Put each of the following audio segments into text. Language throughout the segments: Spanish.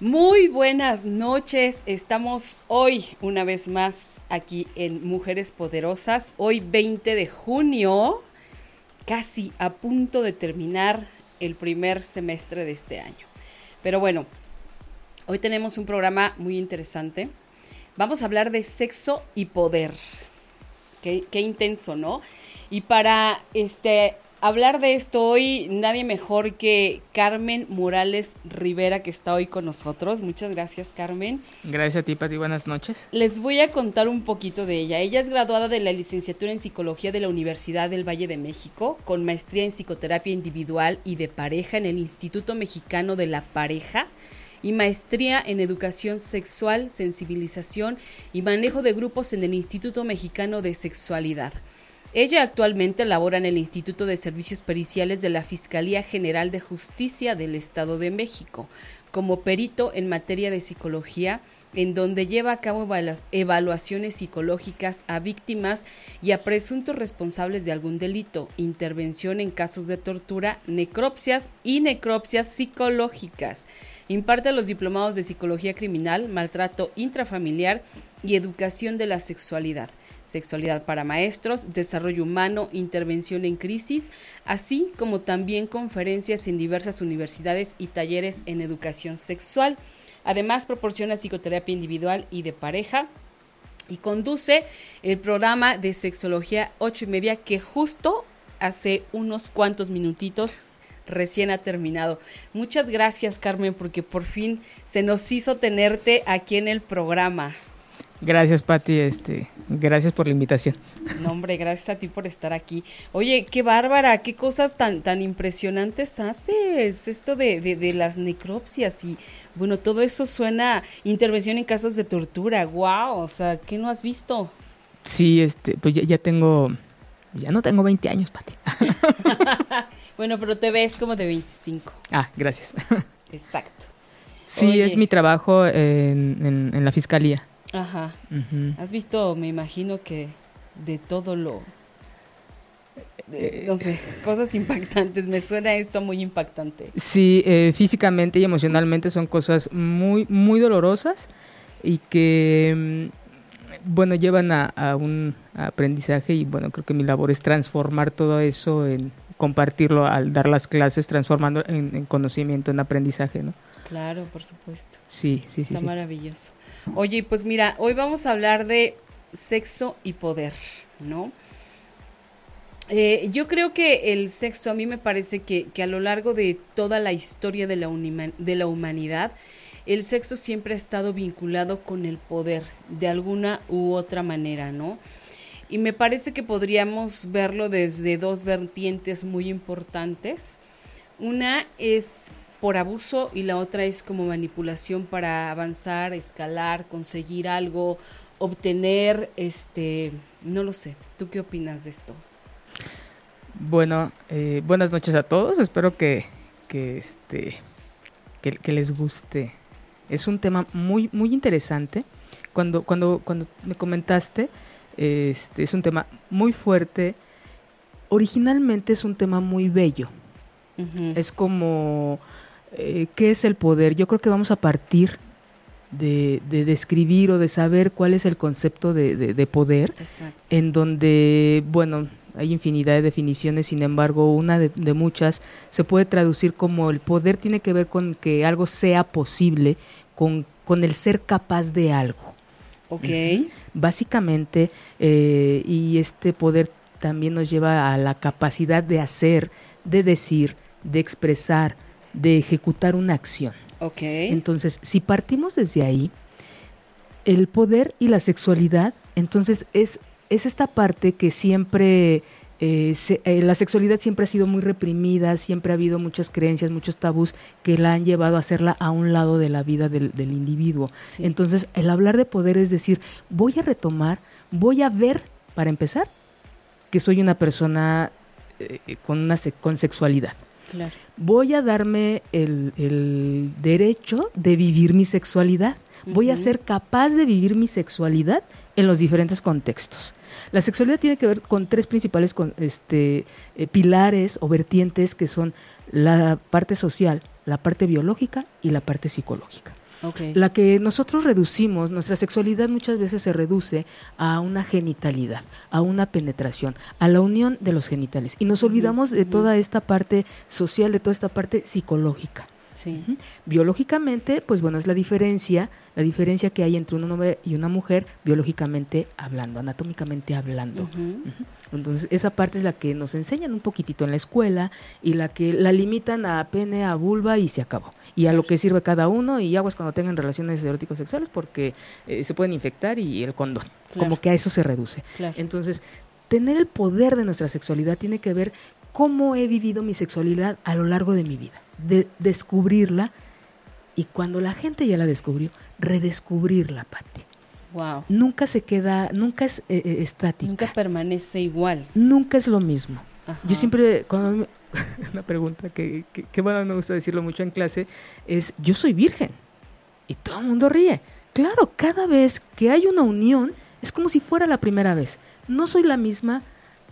Muy buenas noches, estamos hoy una vez más aquí en Mujeres Poderosas, hoy 20 de junio, casi a punto de terminar el primer semestre de este año. Pero bueno, hoy tenemos un programa muy interesante. Vamos a hablar de sexo y poder. Qué, intenso, ¿no? Y para este hablar de esto hoy, nadie mejor que Carmen Morales Rivera, que está hoy con nosotros. Muchas gracias, Carmen. Gracias a ti, Pati. Buenas noches. Les voy a contar un poquito de ella. Ella es graduada de la licenciatura en Psicología de la Universidad del Valle de México, con maestría en Psicoterapia Individual y de Pareja en el Instituto Mexicano de la Pareja y maestría en Educación Sexual, Sensibilización y Manejo de Grupos en el Instituto Mexicano de Sexualidad. Ella actualmente labora en el Instituto de Servicios Periciales de la Fiscalía General de Justicia del Estado de México, como perito en materia de psicología, en donde lleva a cabo evaluaciones psicológicas a víctimas y a presuntos responsables de algún delito, intervención en casos de tortura, necropsias y necropsias psicológicas. Imparte los diplomados de psicología criminal, maltrato intrafamiliar y educación de la sexualidad sexualidad para maestros, desarrollo humano, intervención en crisis, así como también conferencias en diversas universidades y talleres en educación sexual. Además, proporciona psicoterapia individual y de pareja y conduce el programa de sexología 8 y media que justo hace unos cuantos minutitos recién ha terminado. Muchas gracias Carmen porque por fin se nos hizo tenerte aquí en el programa. Gracias, Patti. Este, gracias por la invitación. No, hombre, gracias a ti por estar aquí. Oye, qué bárbara, qué cosas tan, tan impresionantes haces. Esto de, de, las necropsias y, bueno, todo eso suena intervención en casos de tortura. Wow, o sea, ¿qué no has visto? Sí, este, pues ya, tengo, ya no tengo 20 años, Patti. bueno, pero te ves como de 25. Ah, gracias. Exacto. Sí, es mi trabajo en, en la fiscalía. Ajá. ¿Has visto, me imagino que de todo lo... no sé, cosas impactantes. Me suena esto muy impactante. Sí, eh, físicamente y emocionalmente son cosas muy, muy dolorosas y que, mm, bueno, llevan a, un aprendizaje y bueno, creo que mi labor es transformar todo eso en compartirlo al dar las clases, transformando en, conocimiento, en aprendizaje, ¿no? Claro, por supuesto. Sí, sí, sí. Está maravilloso. Oye, pues mira, hoy vamos a hablar de sexo y poder, ¿no? Eh, yo creo que el sexo a mí me parece que, que a lo largo de toda la historia de la, de la humanidad, el sexo siempre ha estado vinculado con el poder, de alguna u otra manera, ¿no? Y me parece que podríamos verlo desde dos vertientes muy importantes. Una es por abuso y la otra es como manipulación para avanzar, escalar, conseguir algo, obtener, este, no lo sé. ¿Tú qué opinas de esto? Bueno, eh, buenas noches a todos. Espero que, que este, que, les guste. Es un tema muy, muy interesante. Cuando, cuando, cuando me comentaste, este, es un tema muy fuerte. Originalmente es un tema muy bello. Es como eh, qué es el poder. Yo creo que vamos a partir de, describir o de saber cuál es el concepto de, poder, en donde, bueno, hay infinidad de definiciones, sin embargo, una de, muchas se puede traducir como el poder tiene que ver con que algo sea posible, con, con el ser capaz de algo. Ok. Básicamente, eh, y este poder también nos lleva a la capacidad de hacer, de decir, de expresar, de ejecutar una acción. Ok. Entonces, si partimos desde ahí, el poder y la sexualidad, entonces es, es esta parte que siempre, eh, se- eh, la sexualidad siempre ha sido muy reprimida, siempre ha habido muchas creencias, muchos tabús que la han llevado a hacerla a un lado de la vida del, del individuo. Sí. Entonces, el hablar de poder es decir, voy a retomar, voy a ver, para empezar, que soy una persona eh, con, una con sexualidad Claro. voy a darme el, el derecho de vivir mi sexualidad. Voy a ser capaz de vivir mi sexualidad en los diferentes contextos. La sexualidad tiene que ver con tres principales con- este, eh, pilares o vertientes que son la parte social, la parte biológica y la parte psicológica. La que nosotros reducimos, nuestra sexualidad muchas veces se reduce a una genitalidad, a una penetración, a la unión de los genitales. Y nos olvidamos de toda esta parte social, de toda esta parte psicológica. Sí. Biológicamente, pues bueno, es la diferencia, la diferencia que hay entre un hombre y una mujer biológicamente hablando, anatómicamente hablando. Ujú. Entonces, esa parte es la que nos enseñan un poquitito en la escuela y la que la limitan a pene, a vulva y se acabó. Y a lo que sirve cada uno y aguas cuando tengan relaciones eróticos sexuales porque eh, se pueden infectar y el condón. Claro. Como que a eso se reduce. Claro. Entonces, tener el poder de nuestra sexualidad tiene que ver cómo he vivido mi sexualidad a lo largo de mi vida, de descubrirla y cuando la gente ya la descubrió, redescubrirla, Patti. Wow. Nunca se queda, nunca es eh, eh, estática. Nunca permanece igual. Nunca es lo mismo. Ajá. Yo siempre, cuando me- una pregunta que, que, que, bueno, me gusta decirlo mucho en clase, es, yo soy virgen. Y todo el mundo ríe. Claro, cada vez que hay una unión, es como si fuera la primera vez. No soy la misma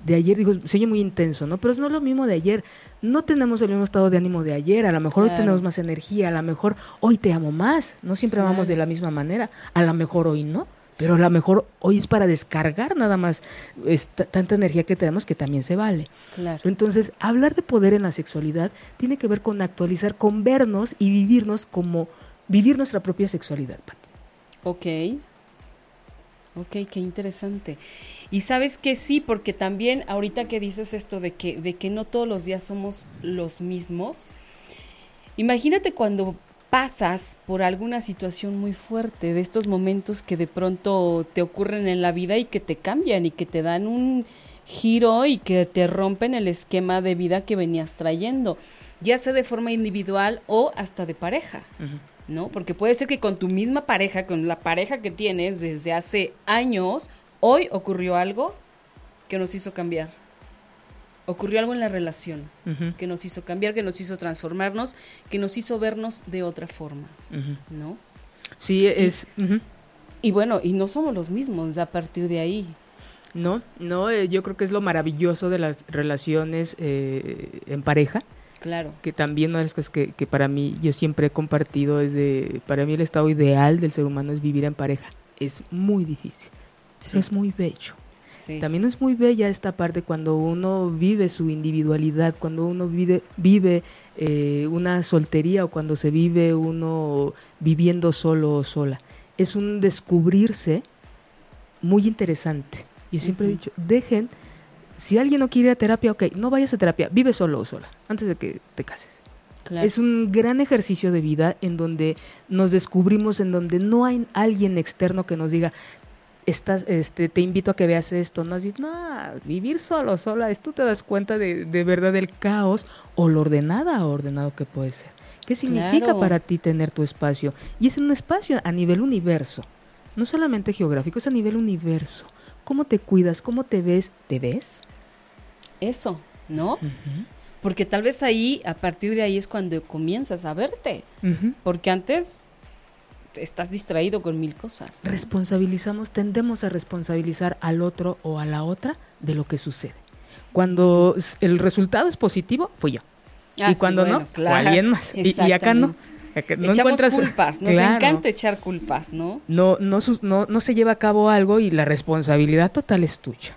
de ayer, digo, se oye muy intenso, ¿no? Pero es no lo mismo de ayer. No tenemos el mismo estado de ánimo de ayer, a lo mejor hoy tenemos más energía, a lo mejor hoy te amo más, no siempre amamos de la misma manera, a lo mejor hoy no, pero a lo mejor hoy es para descargar nada más esta- tanta energía que tenemos que también se vale. Claro. Entonces, hablar de poder en la sexualidad tiene que ver con actualizar, con vernos y vivirnos como vivir nuestra propia sexualidad, Pati. Ok. Ok, qué interesante. Y sabes que sí, porque también ahorita que dices esto de que, de que no todos los días somos los mismos, imagínate cuando pasas por alguna situación muy fuerte, de estos momentos que de pronto te ocurren en la vida y que te cambian y que te dan un giro y que te rompen el esquema de vida que venías trayendo, ya sea de forma individual o hasta de pareja. ¿No? Porque puede ser que con tu misma pareja, con la pareja que tienes desde hace años, hoy ocurrió algo que nos hizo cambiar. Ocurrió algo en la relación que nos hizo cambiar, que nos hizo transformarnos, que nos hizo vernos de otra forma. ¿no? Sí, es... Y bueno, y no somos los mismos a partir de ahí. No, no, eh, yo creo que es lo maravilloso de las relaciones eh, en pareja, Claro. que también una de las cosas que, que para mí yo siempre he compartido es de, para mí el estado ideal del ser humano es vivir en pareja. Es muy difícil, Sí, es muy bello. sí. También es muy bella esta parte cuando uno vive su individualidad, cuando uno vive, vive eh, una soltería o cuando se vive uno viviendo solo o sola. Es un descubrirse muy interesante. Yo siempre he dicho, dejen, si alguien no quiere ir a terapia, ok, no vayas a terapia, vive solo o sola, antes de que te cases. claro. Es un gran ejercicio de vida en donde nos descubrimos, en donde no hay alguien externo que nos diga, estás, este, te invito a que veas esto. No no, vivir solo, sola, es tú te das cuenta de, de verdad del caos o lo ordenada o ordenado que puede ser. ¿Qué significa Claro. para ti tener tu espacio? Y es un espacio a nivel universo, no solamente geográfico, es a nivel universo. ¿Cómo te cuidas? ¿Cómo te ves? ¿Te ves? Eso, ¿no? Porque tal vez ahí, a partir de ahí es cuando comienzas a verte. Porque antes estás distraído con mil cosas. ¿no? responsabilizamos, tendemos a responsabilizar al otro o a la otra de lo que sucede. Cuando el resultado es positivo, fui yo. Ah, y sí, cuando bueno, no, fue alguien más. Y, y acá no. No Echamos encuentras culpas, nos Claro. encanta echar culpas, ¿no? No, no, sus- no, no se lleva a cabo algo y la responsabilidad total es tuya.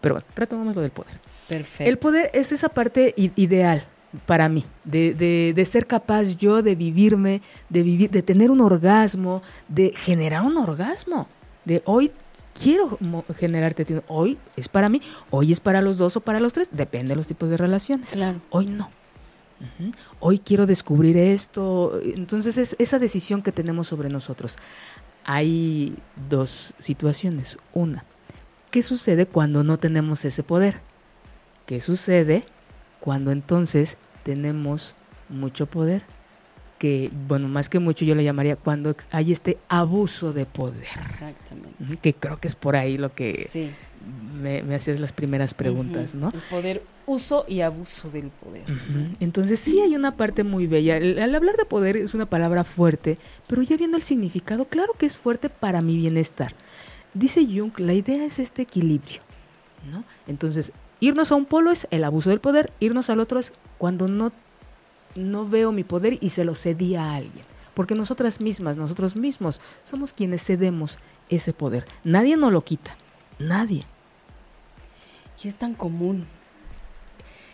Pero bueno, retomamos lo del poder. Perfecto. El poder es esa parte ideal para mí, de, de- de ser capaz yo de vivirme, de vivir, de tener un orgasmo, de generar un orgasmo. De hoy quiero generarte, hoy es para mí, hoy es para los dos o para los tres, depende de los tipos de relaciones. Claro. Hoy no. Hoy quiero descubrir esto. Entonces es esa decisión que tenemos sobre nosotros. Hay dos situaciones. Una, ¿qué sucede cuando no tenemos ese poder? ¿Qué sucede cuando entonces tenemos mucho poder? Que, bueno, más que mucho yo le llamaría cuando hay este abuso de poder. Exactamente. Que creo que es por ahí lo que Sí. me, me hacías las primeras preguntas, Ujú. ¿no? El poder, uso y abuso del poder. Ujú. Entonces sí hay una parte muy bella. El- Al hablar de poder es una palabra fuerte, pero ya viendo el significado, claro que es fuerte para mi bienestar. Dice Jung, la idea es este equilibrio, ¿no? Entonces, irnos a un polo es el abuso del poder, irnos al otro es cuando no, no veo mi poder y se lo cedí a alguien. Porque nosotras mismas, nosotros mismos, somos quienes cedemos ese poder. Nadie nos lo quita, nadie. Y es tan común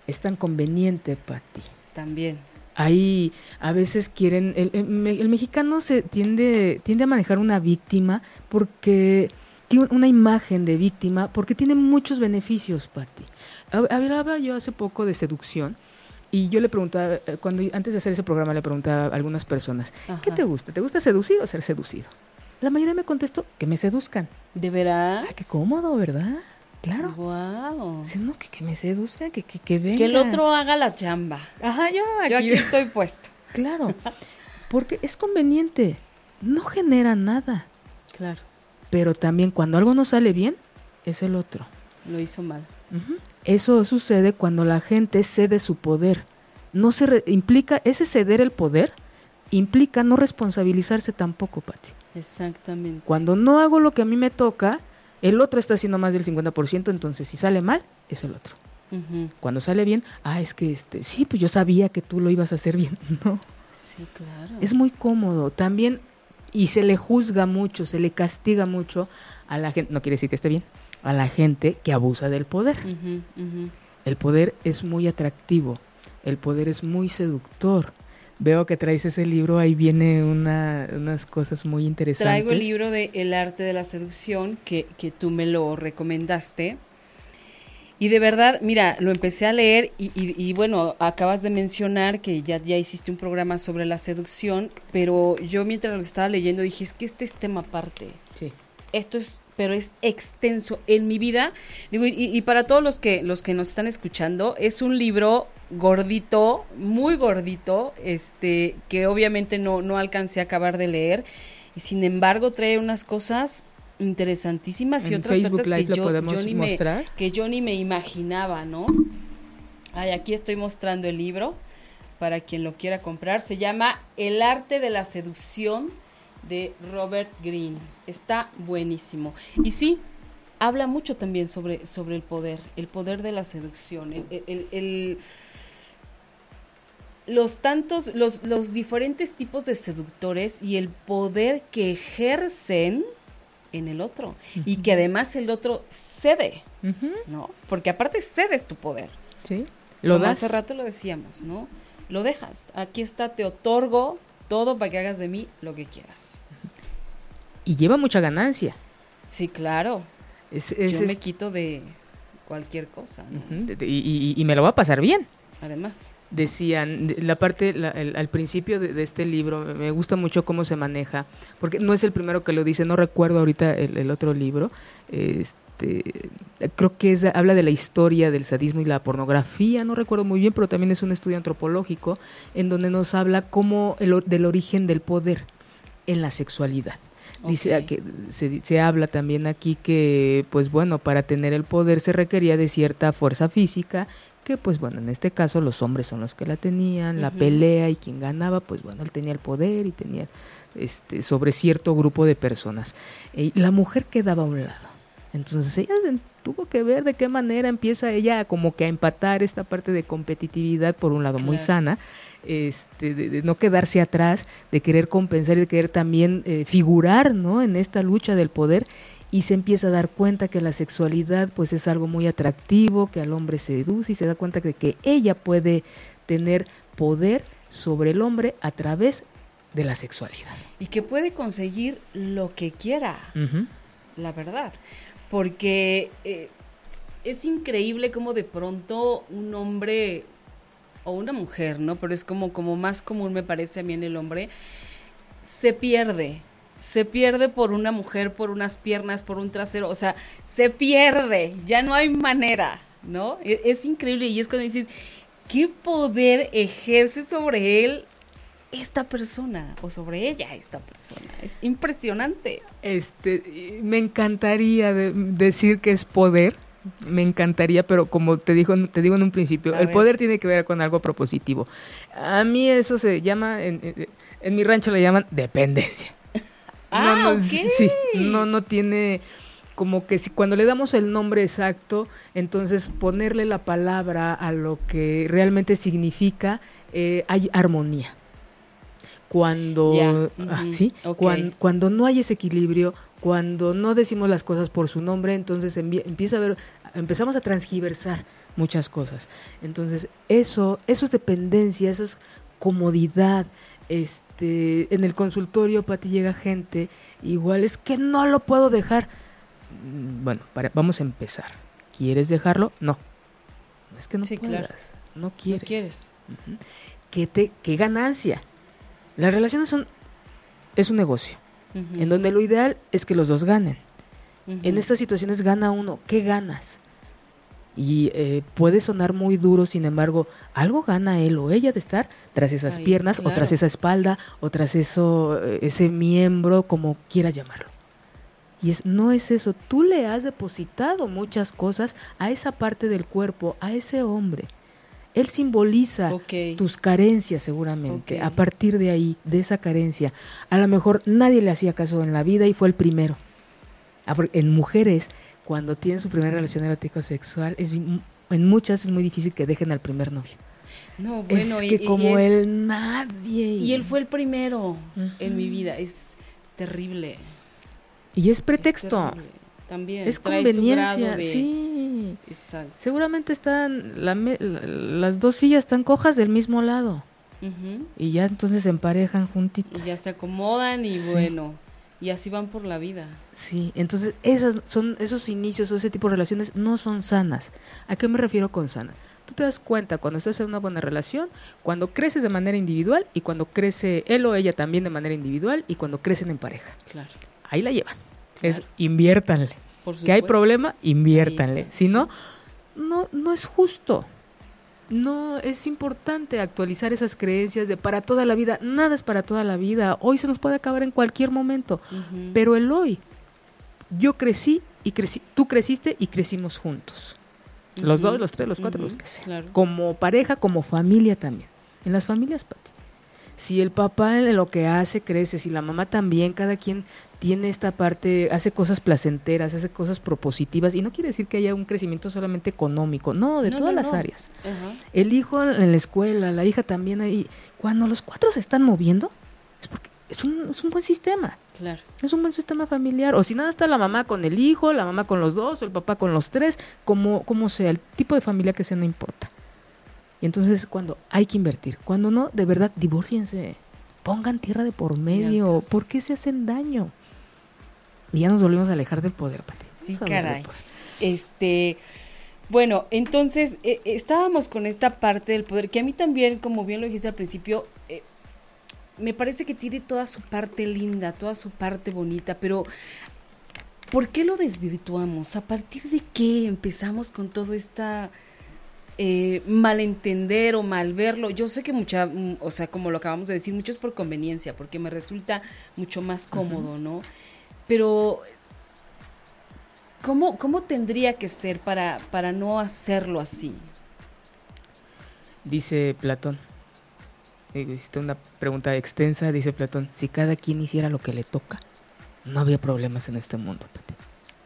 Es tan conveniente para ti. también. Ahí a veces quieren, el, el el mexicano se tiende, tiende a manejar una víctima porque una imagen de víctima porque tiene muchos beneficios, Patti. Hab- Hablaba yo hace poco de seducción y yo le preguntaba, eh, cuando antes de hacer ese programa le preguntaba a algunas personas, ¿qué te gusta? ¿Te gusta seducir o ser seducido? La mayoría me contestó que me seduzcan. ¿De veras? Ay, qué cómodo, ¿verdad? Claro. Wow. Dice, no, que, que me seduzcan, que, que, que venga. Que el otro haga la chamba. Ajá, yo aquí. Yo aquí estoy puesto. Claro, porque es conveniente, no genera nada, Claro. Pero también cuando algo no sale bien, es el otro. Lo hizo mal. Eso sucede cuando la gente cede su poder. No se re- implica ese ceder el poder implica no responsabilizarse tampoco, Pati. Exactamente. Cuando no hago lo que a mí me toca, el otro está haciendo más del 50%, entonces si sale mal, es el otro. Cuando sale bien, ah, es que este, sí, pues yo sabía que tú lo ibas a hacer bien. No, Sí, claro. Es muy cómodo. También, y se le juzga mucho, se le castiga mucho a la gente, no quiere decir que esté bien, a la gente que abusa del poder. El poder es muy atractivo, el poder es muy seductor. Veo que traes ese libro, ahí viene una, unas cosas muy interesantes. Traigo el libro de El arte de la seducción que, que tú me lo recomendaste. Y de verdad, mira, lo empecé a leer y, y- y bueno, acabas de mencionar que ya, ya hiciste un programa sobre la seducción, pero yo mientras lo estaba leyendo dije, es que este es tema aparte. Sí. Esto es, pero es extenso en mi vida. Digo, y, y para todos los que, los que nos están escuchando, es un libro gordito, muy gordito, este, que obviamente no, no alcancé a acabar de leer. Y sin embargo trae unas cosas interesantísimas y otras Facebook que Live yo, podemos yo ni me, que yo ni me imaginaba, ¿no? Ay, aquí estoy mostrando el libro para quien lo quiera comprar. Se llama El arte de la seducción de Robert Greene. Está buenísimo. Y sí, habla mucho también sobre, sobre el poder, el poder de la seducción, el, el- el- el- los tantos, los, los diferentes tipos de seductores y el poder que ejercen en el otro. Y que además el otro cede, ¿no? Porque aparte cedes tu poder. Sí. Lo Como das. hace rato lo decíamos, ¿no? Lo dejas. Aquí está, te otorgo todo para que hagas de mí lo que quieras. Y lleva mucha ganancia. Sí, claro. Es, es- Yo es- me quito de cualquier cosa, ¿no? Y- y me lo va a pasar bien. Además. Decían, de- la parte, la- el- al principio de, de este libro, me- gusta mucho cómo se maneja, porque no es el primero que lo dice, no recuerdo ahorita el, el otro libro, este, creo que es, habla de la historia del sadismo y la pornografía, no recuerdo muy bien, pero también es un estudio antropológico en donde nos habla como el, del origen del poder en la sexualidad. Dice que se, se habla también aquí que, pues bueno, para tener el poder se requería de cierta fuerza física, que pues bueno, en este caso los hombres son los que la tenían, la pelea y quien ganaba, pues bueno, él tenía el poder y tenía este sobre cierto grupo de personas. Y la mujer quedaba a un lado. Entonces ella tuvo que ver de qué manera empieza ella a como que a empatar esta parte de competitividad por un lado muy sana, este, de, de no quedarse atrás, de querer compensar y de querer también eh, figurar, ¿no? En esta lucha del poder y se empieza a dar cuenta que la sexualidad pues es algo muy atractivo, que al hombre seduce y se da cuenta de que ella puede tener poder sobre el hombre a través de la sexualidad. Y que puede conseguir lo que quiera, la verdad. Porque eh, es increíble cómo de pronto un hombre o una mujer, ¿no? Pero es como, como más común me parece a mí en el hombre, se pierde. Se pierde por una mujer, por unas piernas, por un trasero, o sea, se pierde, ya no hay manera, ¿no? E, es, increíble y es cuando dices, ¿qué poder ejerce sobre él esta persona o sobre ella esta persona. Es impresionante. Este, me encantaría decir que es poder, me encantaría, pero como te digo, te digo en un principio, el poder tiene que ver con algo propositivo. A mí eso se llama, en, mi rancho le llaman dependencia. Ah, no, sí, no, no tiene como que si cuando le damos el nombre exacto, entonces ponerle la palabra a lo que realmente significa, eh, hay armonía. Cuando, ah, cuando, no hay ese equilibrio, cuando no decimos las cosas por su nombre, entonces empieza a ver, empezamos a transgiversar muchas cosas. Entonces, eso, eso es dependencia, eso es comodidad. Este, en el consultorio, Pati, llega gente, igual es que no lo puedo dejar. Mm, bueno, vamos a empezar. ¿Quieres dejarlo? No. No es que no puedas. No quieres. No quieres. ¿Qué, te, ¿Qué ganancia? Las relaciones son es un negocio, en donde lo ideal es que los dos ganen. En estas situaciones gana uno. ¿Qué ganas? Y eh, puede sonar muy duro, sin embargo, algo gana él o ella de estar tras esas piernas, o tras esa espalda, o tras eso, eh, ese miembro, como quieras llamarlo. Y es, no es eso, tú le has depositado muchas cosas a esa parte del cuerpo, a ese hombre. Él simboliza tus carencias seguramente. A partir de ahí, de esa carencia, a lo mejor nadie le hacía caso en la vida y fue el primero. En mujeres, cuando tienen su primera relación erótico sexual, es, en muchas es muy difícil que dejen al primer novio. No, bueno, es que como él, nadie. Y él fue el primero en mi vida. Es terrible. Y es pretexto. También. Es conveniencia, sí. Exacto. Seguramente están, las dos sillas están cojas del mismo lado. Y ya entonces se emparejan juntitos. Y ya se acomodan y bueno, y así van por la vida. Sí, entonces esas son esos inicios o ese tipo de relaciones no son sanas. ¿A qué me refiero con sana? Tú te das cuenta cuando estás en una buena relación, cuando creces de manera individual y cuando crece él o ella también de manera individual y cuando crecen en pareja. Claro. Ahí la llevan. Es inviértanle que hay problema, inviértanle. Si no, no, no es justo. No es importante actualizar esas creencias de para toda la vida. Nada es para toda la vida. Hoy se nos puede acabar en cualquier momento. Pero el hoy, yo crecí y crecí, tú creciste y crecimos juntos. Los dos, los tres, los cuatro, los que sea. Como pareja, como familia también. En las familias, Pati. Si el papá en lo que hace crece, si la mamá también, cada quien tiene esta parte, hace cosas placenteras, hace cosas propositivas, y no quiere decir que haya un crecimiento solamente económico, no, de todas las áreas. El hijo en la escuela, la hija también ahí, cuando los cuatro se están moviendo, es porque es un, es un buen sistema. Claro. Es un buen sistema familiar. O si nada está la mamá con el hijo, la mamá con los dos, o el papá con los tres, como, como sea, el tipo de familia que sea, no importa. Y entonces cuando hay que invertir, cuando no, de verdad, divórciense. Pongan tierra de por medio. ¿Por qué se hacen daño? Y ya nos volvimos a alejar del poder, Pati. Sí, caray. Este, bueno, entonces eh, estábamos con esta parte del poder, que a mí también, como bien lo dijiste al principio, eh, me parece que tiene toda su parte linda, toda su parte bonita, pero ¿por qué lo desvirtuamos? ¿A partir de qué empezamos con todo esta eh, malentender o mal verlo? Yo sé que mucha, mm, o sea, como lo acabamos de decir, mucho es por conveniencia, porque me resulta mucho más cómodo, ¿no? Pero, ¿cómo, ¿cómo tendría que ser para, para no hacerlo así? Dice Platón. Hiciste una pregunta extensa, dice Platón. Si cada quien hiciera lo que le toca, no había problemas en este mundo.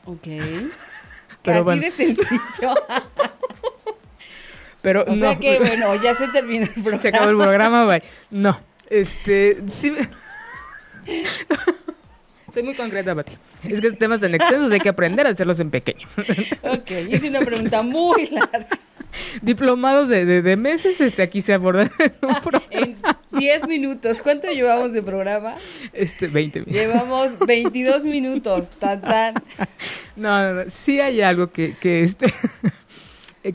Ok. Pero así de sencillo. Pero o sea que, bueno, ya se terminó el programa. Se acabó el programa, bye. No, este, sí. Soy muy concreta, Pati. Es que temas tan extensos hay que aprender a hacerlos en pequeño. Ok, hice una pregunta muy larga. Diplomados de, de, meses, este, aquí se abordan en 10 minutos. ¿Cuánto llevamos de programa? Este, 20 minutos. Llevamos 22 minutos, tan, tan. No, no, no, sí hay algo que, que este,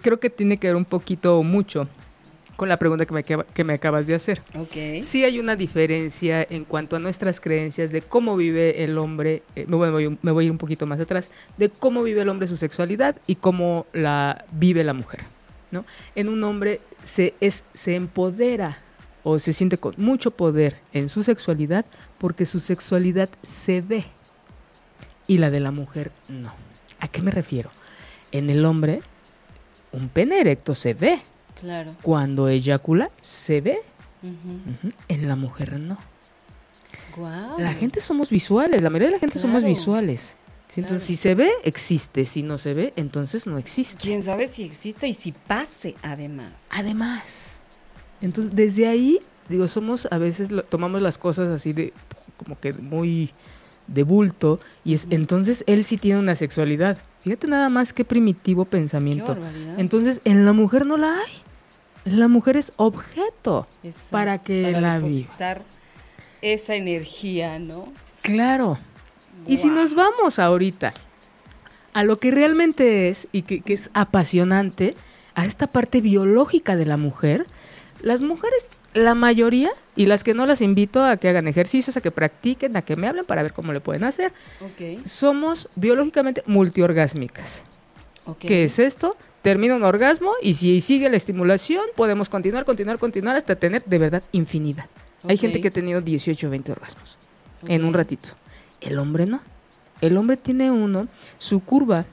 creo que tiene que ver un poquito o mucho con la pregunta que me, que me acabas de hacer. Ok. Sí hay una diferencia en cuanto a nuestras creencias de cómo vive el hombre, eh, me, voy, me voy- me voy a ir un poquito más atrás, de cómo vive el hombre su sexualidad y cómo la vive la mujer. ¿no? En un hombre se, es, se empodera o se siente con mucho poder en su sexualidad porque su sexualidad se ve y la de la mujer no. ¿A qué me refiero? En el hombre, un pene erecto se ve. Claro. Cuando eyacula, se ve. En la mujer no. Guau. La gente somos visuales, la mayoría de la gente somos visuales. Entonces, Claro. si se ve, existe. Si no se ve, entonces no existe. Quién sabe si existe y si pase, además. Además. Entonces, desde ahí, digo, somos, a veces lo- tomamos las cosas así de, como que muy de bulto, y es, entonces él sí tiene una sexualidad. Fíjate nada más qué primitivo pensamiento. Entonces, en la mujer no la hay. La mujer es objeto Exacto, para que para la viva. esa energía, ¿no? Claro. Y si nos vamos ahorita a lo que realmente es y que, que es apasionante, a esta parte biológica de la mujer, las mujeres, la mayoría, y las que no las invito a que hagan ejercicios, a que practiquen, a que me hablen para ver cómo le pueden hacer, Ok. somos biológicamente multiorgásmicas. ok. ¿Qué es esto? Termina un orgasmo y si sigue la estimulación, podemos continuar, continuar, continuar hasta tener de verdad infinidad. Hay Ok. gente que ha tenido 18 o 20 orgasmos en un ratito. El hombre no. El hombre tiene uno, su curva,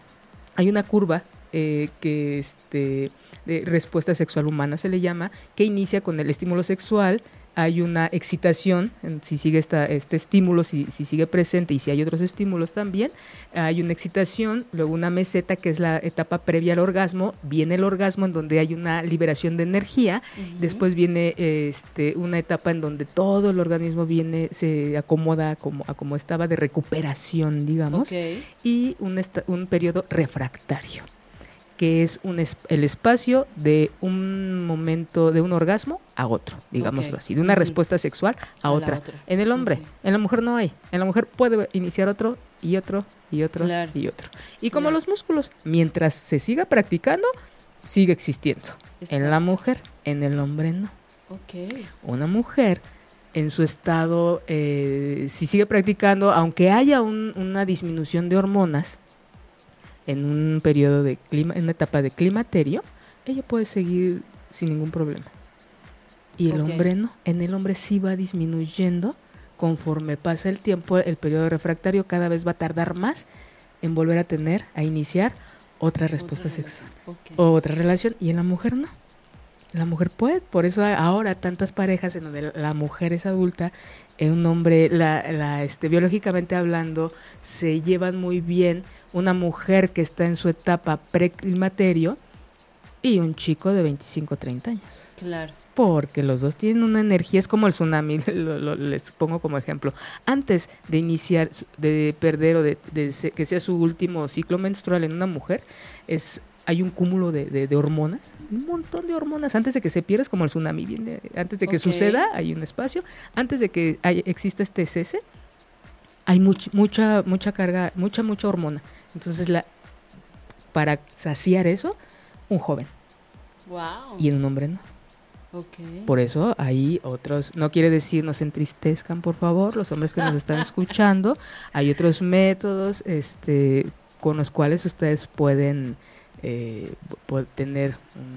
hay una curva eh, que este, de respuesta sexual humana se le llama, que inicia con el estímulo sexual, hay una excitación, si sigue esta, este estímulo, si, si sigue presente y si hay otros estímulos también, hay una excitación, luego una meseta que es la etapa previa al orgasmo, viene el orgasmo en donde hay una liberación de energía, después viene este, una etapa en donde todo el organismo viene, se acomoda como, a como estaba de recuperación, digamos, y un, un periodo refractario, que es un es- el espacio de un momento, de un orgasmo a otro, digámoslo así, de una respuesta sexual a, otra. otra. En el hombre, en la mujer no hay. En la mujer puede iniciar otro y otro y otro Claro. y otro. Y como Claro. los músculos, mientras se siga practicando, sigue existiendo. En la mujer, en el hombre no Ok. una mujer en su estado, eh, si sigue practicando, aunque haya un- una disminución de hormonas en un periodo de clima, en una etapa de climaterio, ella puede seguir sin ningún problema. Y el hombre no, en el hombre sí va disminuyendo conforme pasa el tiempo, el periodo refractario cada vez va a tardar más en volver a tener, a iniciar otra respuesta Otra sexual o otra relación y en la mujer no. La mujer puede, por eso ahora tantas parejas en donde la mujer es adulta, eh, un hombre, la, la, este, biológicamente hablando, se llevan muy bien una mujer que está en su etapa preclimaterio y un chico de 25 30 años. Claro. Porque los dos tienen una energía, es como el tsunami, lo- lo- les pongo como ejemplo. Antes de iniciar, de perder o de, de que sea su último ciclo menstrual en una mujer, es hay un cúmulo de, de- de hormonas, un montón de hormonas. Antes de que se pierda, es como el tsunami, viene, antes de que suceda, hay un espacio. Antes de que haya- exista este cese, hay much- mucha, mucha carga, mucha, mucha hormona. Entonces, la, para saciar eso, un joven. Wow. Y en un hombre no. Por eso hay otros, no quiere decir no se entristezcan, por favor, los hombres que nos están escuchando, hay otros métodos este, con los cuales ustedes pueden eh, tener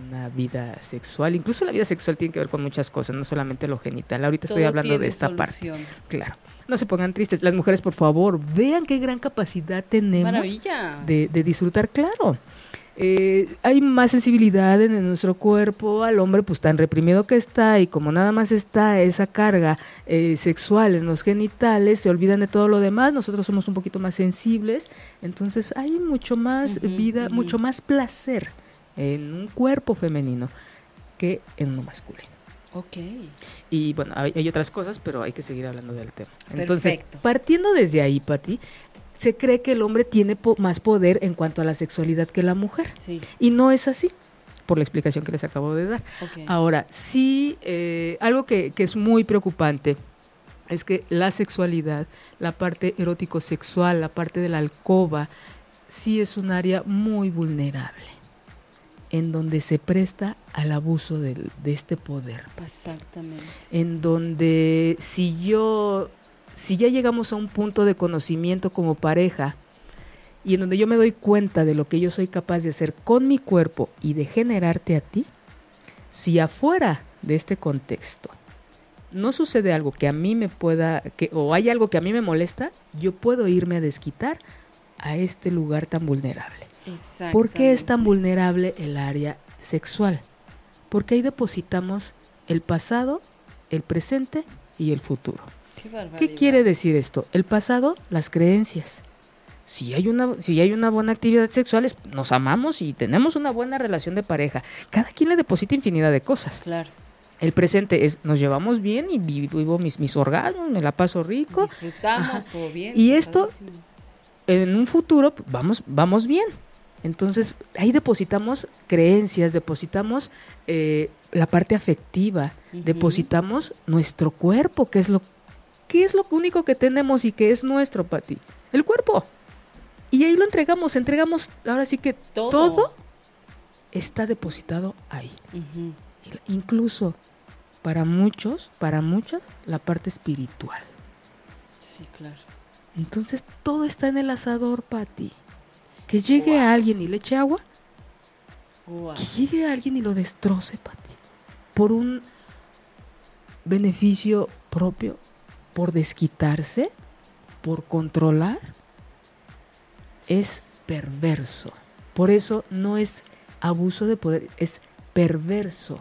una vida sexual. Incluso la vida sexual tiene que ver con muchas cosas, no solamente lo genital. Ahorita estoy hablando de esta parte. Claro. No se pongan tristes. Las mujeres, por favor, vean qué gran capacidad tenemos Maravilla. de, de disfrutar, claro. Eh, hay más sensibilidad en, nuestro cuerpo, al hombre pues tan reprimido que está y como nada más está esa carga eh, sexual en los genitales, se olvidan de todo lo demás, nosotros somos un poquito más sensibles, entonces hay mucho más vida, mucho más placer en un cuerpo femenino que en uno masculino. Ok. Y bueno, hay, hay otras cosas, pero hay que seguir hablando del tema. Entonces, Perfecto. partiendo desde ahí, Pati, se cree que el hombre tiene po- más poder en cuanto a la sexualidad que la mujer. Sí. Y no es así, por la explicación que les acabo de dar. Ahora, sí, eh, algo que, que es muy preocupante es que la sexualidad, la parte erótico-sexual, la parte de la alcoba, sí es un área muy vulnerable. en donde se presta al abuso del- de este poder. Exactamente. En donde si yo, si ya llegamos a un punto de conocimiento como pareja, y en donde yo me doy cuenta de lo que yo soy capaz de hacer con mi cuerpo y de generarte a ti, si afuera de este contexto no sucede algo que a mí me pueda, que, o hay algo que a mí me molesta, yo puedo irme a desquitar a este lugar tan vulnerable. ¿Por qué es tan vulnerable el área sexual? Porque ahí depositamos el pasado, el presente y el futuro. Qué, barbaridad. ¿Qué quiere decir esto? El pasado, las creencias. Si hay una, si hay una buena actividad sexual, es- nos amamos y tenemos una buena relación de pareja. Cada quien le deposita infinidad de cosas. Claro. El presente es, nos llevamos bien y vi- vivo mis, mis orgasmos, me la paso rico. Disfrutamos, Ajá. todo bien. Y esto-. En un futuro, pues, vamos, vamos bien. Entonces, ahí depositamos creencias, depositamos eh, la parte afectiva, depositamos nuestro cuerpo, que es lo que es lo único que tenemos y que es nuestro, Pati. El cuerpo. Y ahí lo entregamos, entregamos, ahora sí que Todo. todo, está depositado ahí. Incluso para muchos, para muchas, la parte espiritual. Sí, claro. Entonces todo está en el asador, Pati. Que llegue a alguien y le eche agua, que llegue a alguien y lo destroce, Pati. Por un beneficio propio, por desquitarse, por controlar, es perverso. Por eso no es abuso de poder, es perverso.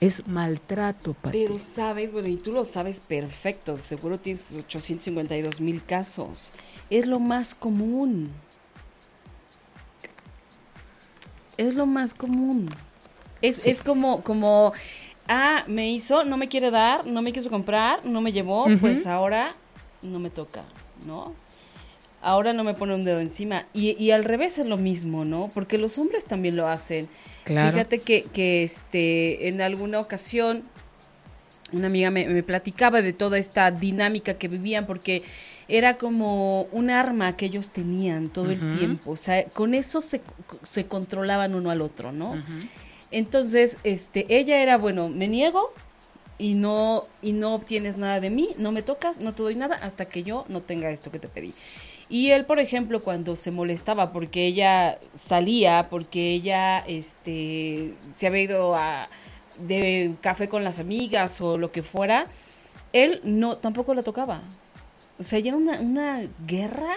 Es maltrato, Pati. Pero sabes, bueno, y tú lo sabes perfecto, seguro tienes 852 mil casos. Es lo más común. Es lo más común. Es, es como, como, ah, me hizo, no me quiere dar, no me quiso comprar, no me llevó, pues ahora no me toca, ¿no? Ahora no me pone un dedo encima. Y, y al revés es lo mismo, ¿no? Porque los hombres también lo hacen. Claro. Fíjate que, que este, en alguna ocasión una amiga me, me platicaba de toda esta dinámica que vivían porque era como un arma que ellos tenían todo el tiempo. O sea, con eso se, se controlaban uno al otro, ¿no? Entonces, este, ella era, bueno, me niego y no, y no obtienes nada de mí, no me tocas, no te doy nada hasta que yo no tenga esto que te pedí. Y él, por ejemplo, cuando se molestaba porque ella salía, porque ella este, se había ido a, de café con las amigas o lo que fuera, él no tampoco la tocaba. O sea, ya una, una guerra.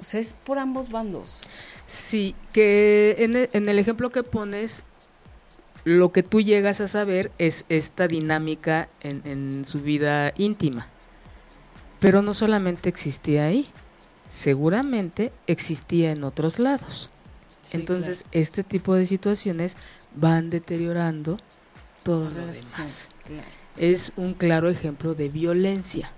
O sea, es por ambos bandos. Sí, que en el ejemplo que pones, lo que tú llegas a saber es esta dinámica en, en su vida íntima. Pero no solamente existía ahí, seguramente existía en otros lados. Sí, Entonces, este tipo de situaciones van deteriorando todo lo demás. claro. Es un claro ejemplo de violencia.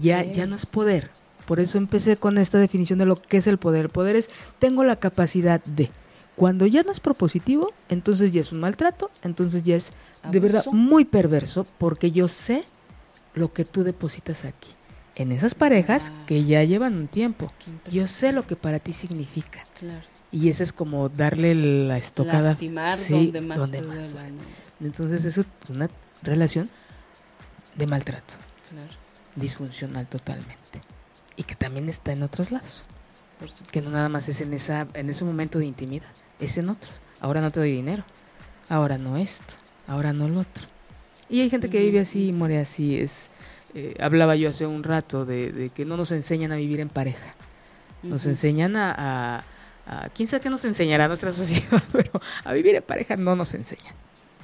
Ya, ya no es poder. Por eso empecé con esta definición de lo que es el poder. El poder es, tengo la capacidad de. Cuando ya no es propositivo, entonces ya es un maltrato, entonces ya es de verdad muy perverso, porque yo sé lo que tú depositas aquí. En esas parejas Ah. que ya llevan un tiempo. Yo sé lo que para ti significa. Claro. Y ese es como darle la estocada. Lastimar sí, donde más. Entonces eso es una relación de maltrato, Claro, disfuncional totalmente. Y que también está en otros lados. por Que no nada más es en, esa, en ese momento de intimidad, es en otros. Ahora no te doy dinero, ahora no esto, ahora no lo otro. Y hay gente que vive así y muere así. Es, eh, hablaba yo hace un rato de, de que no nos enseñan a vivir en pareja. Nos Ujú. enseñan a, a, a- quién sabe qué nos enseñará nuestra sociedad, pero a vivir en pareja no nos enseñan.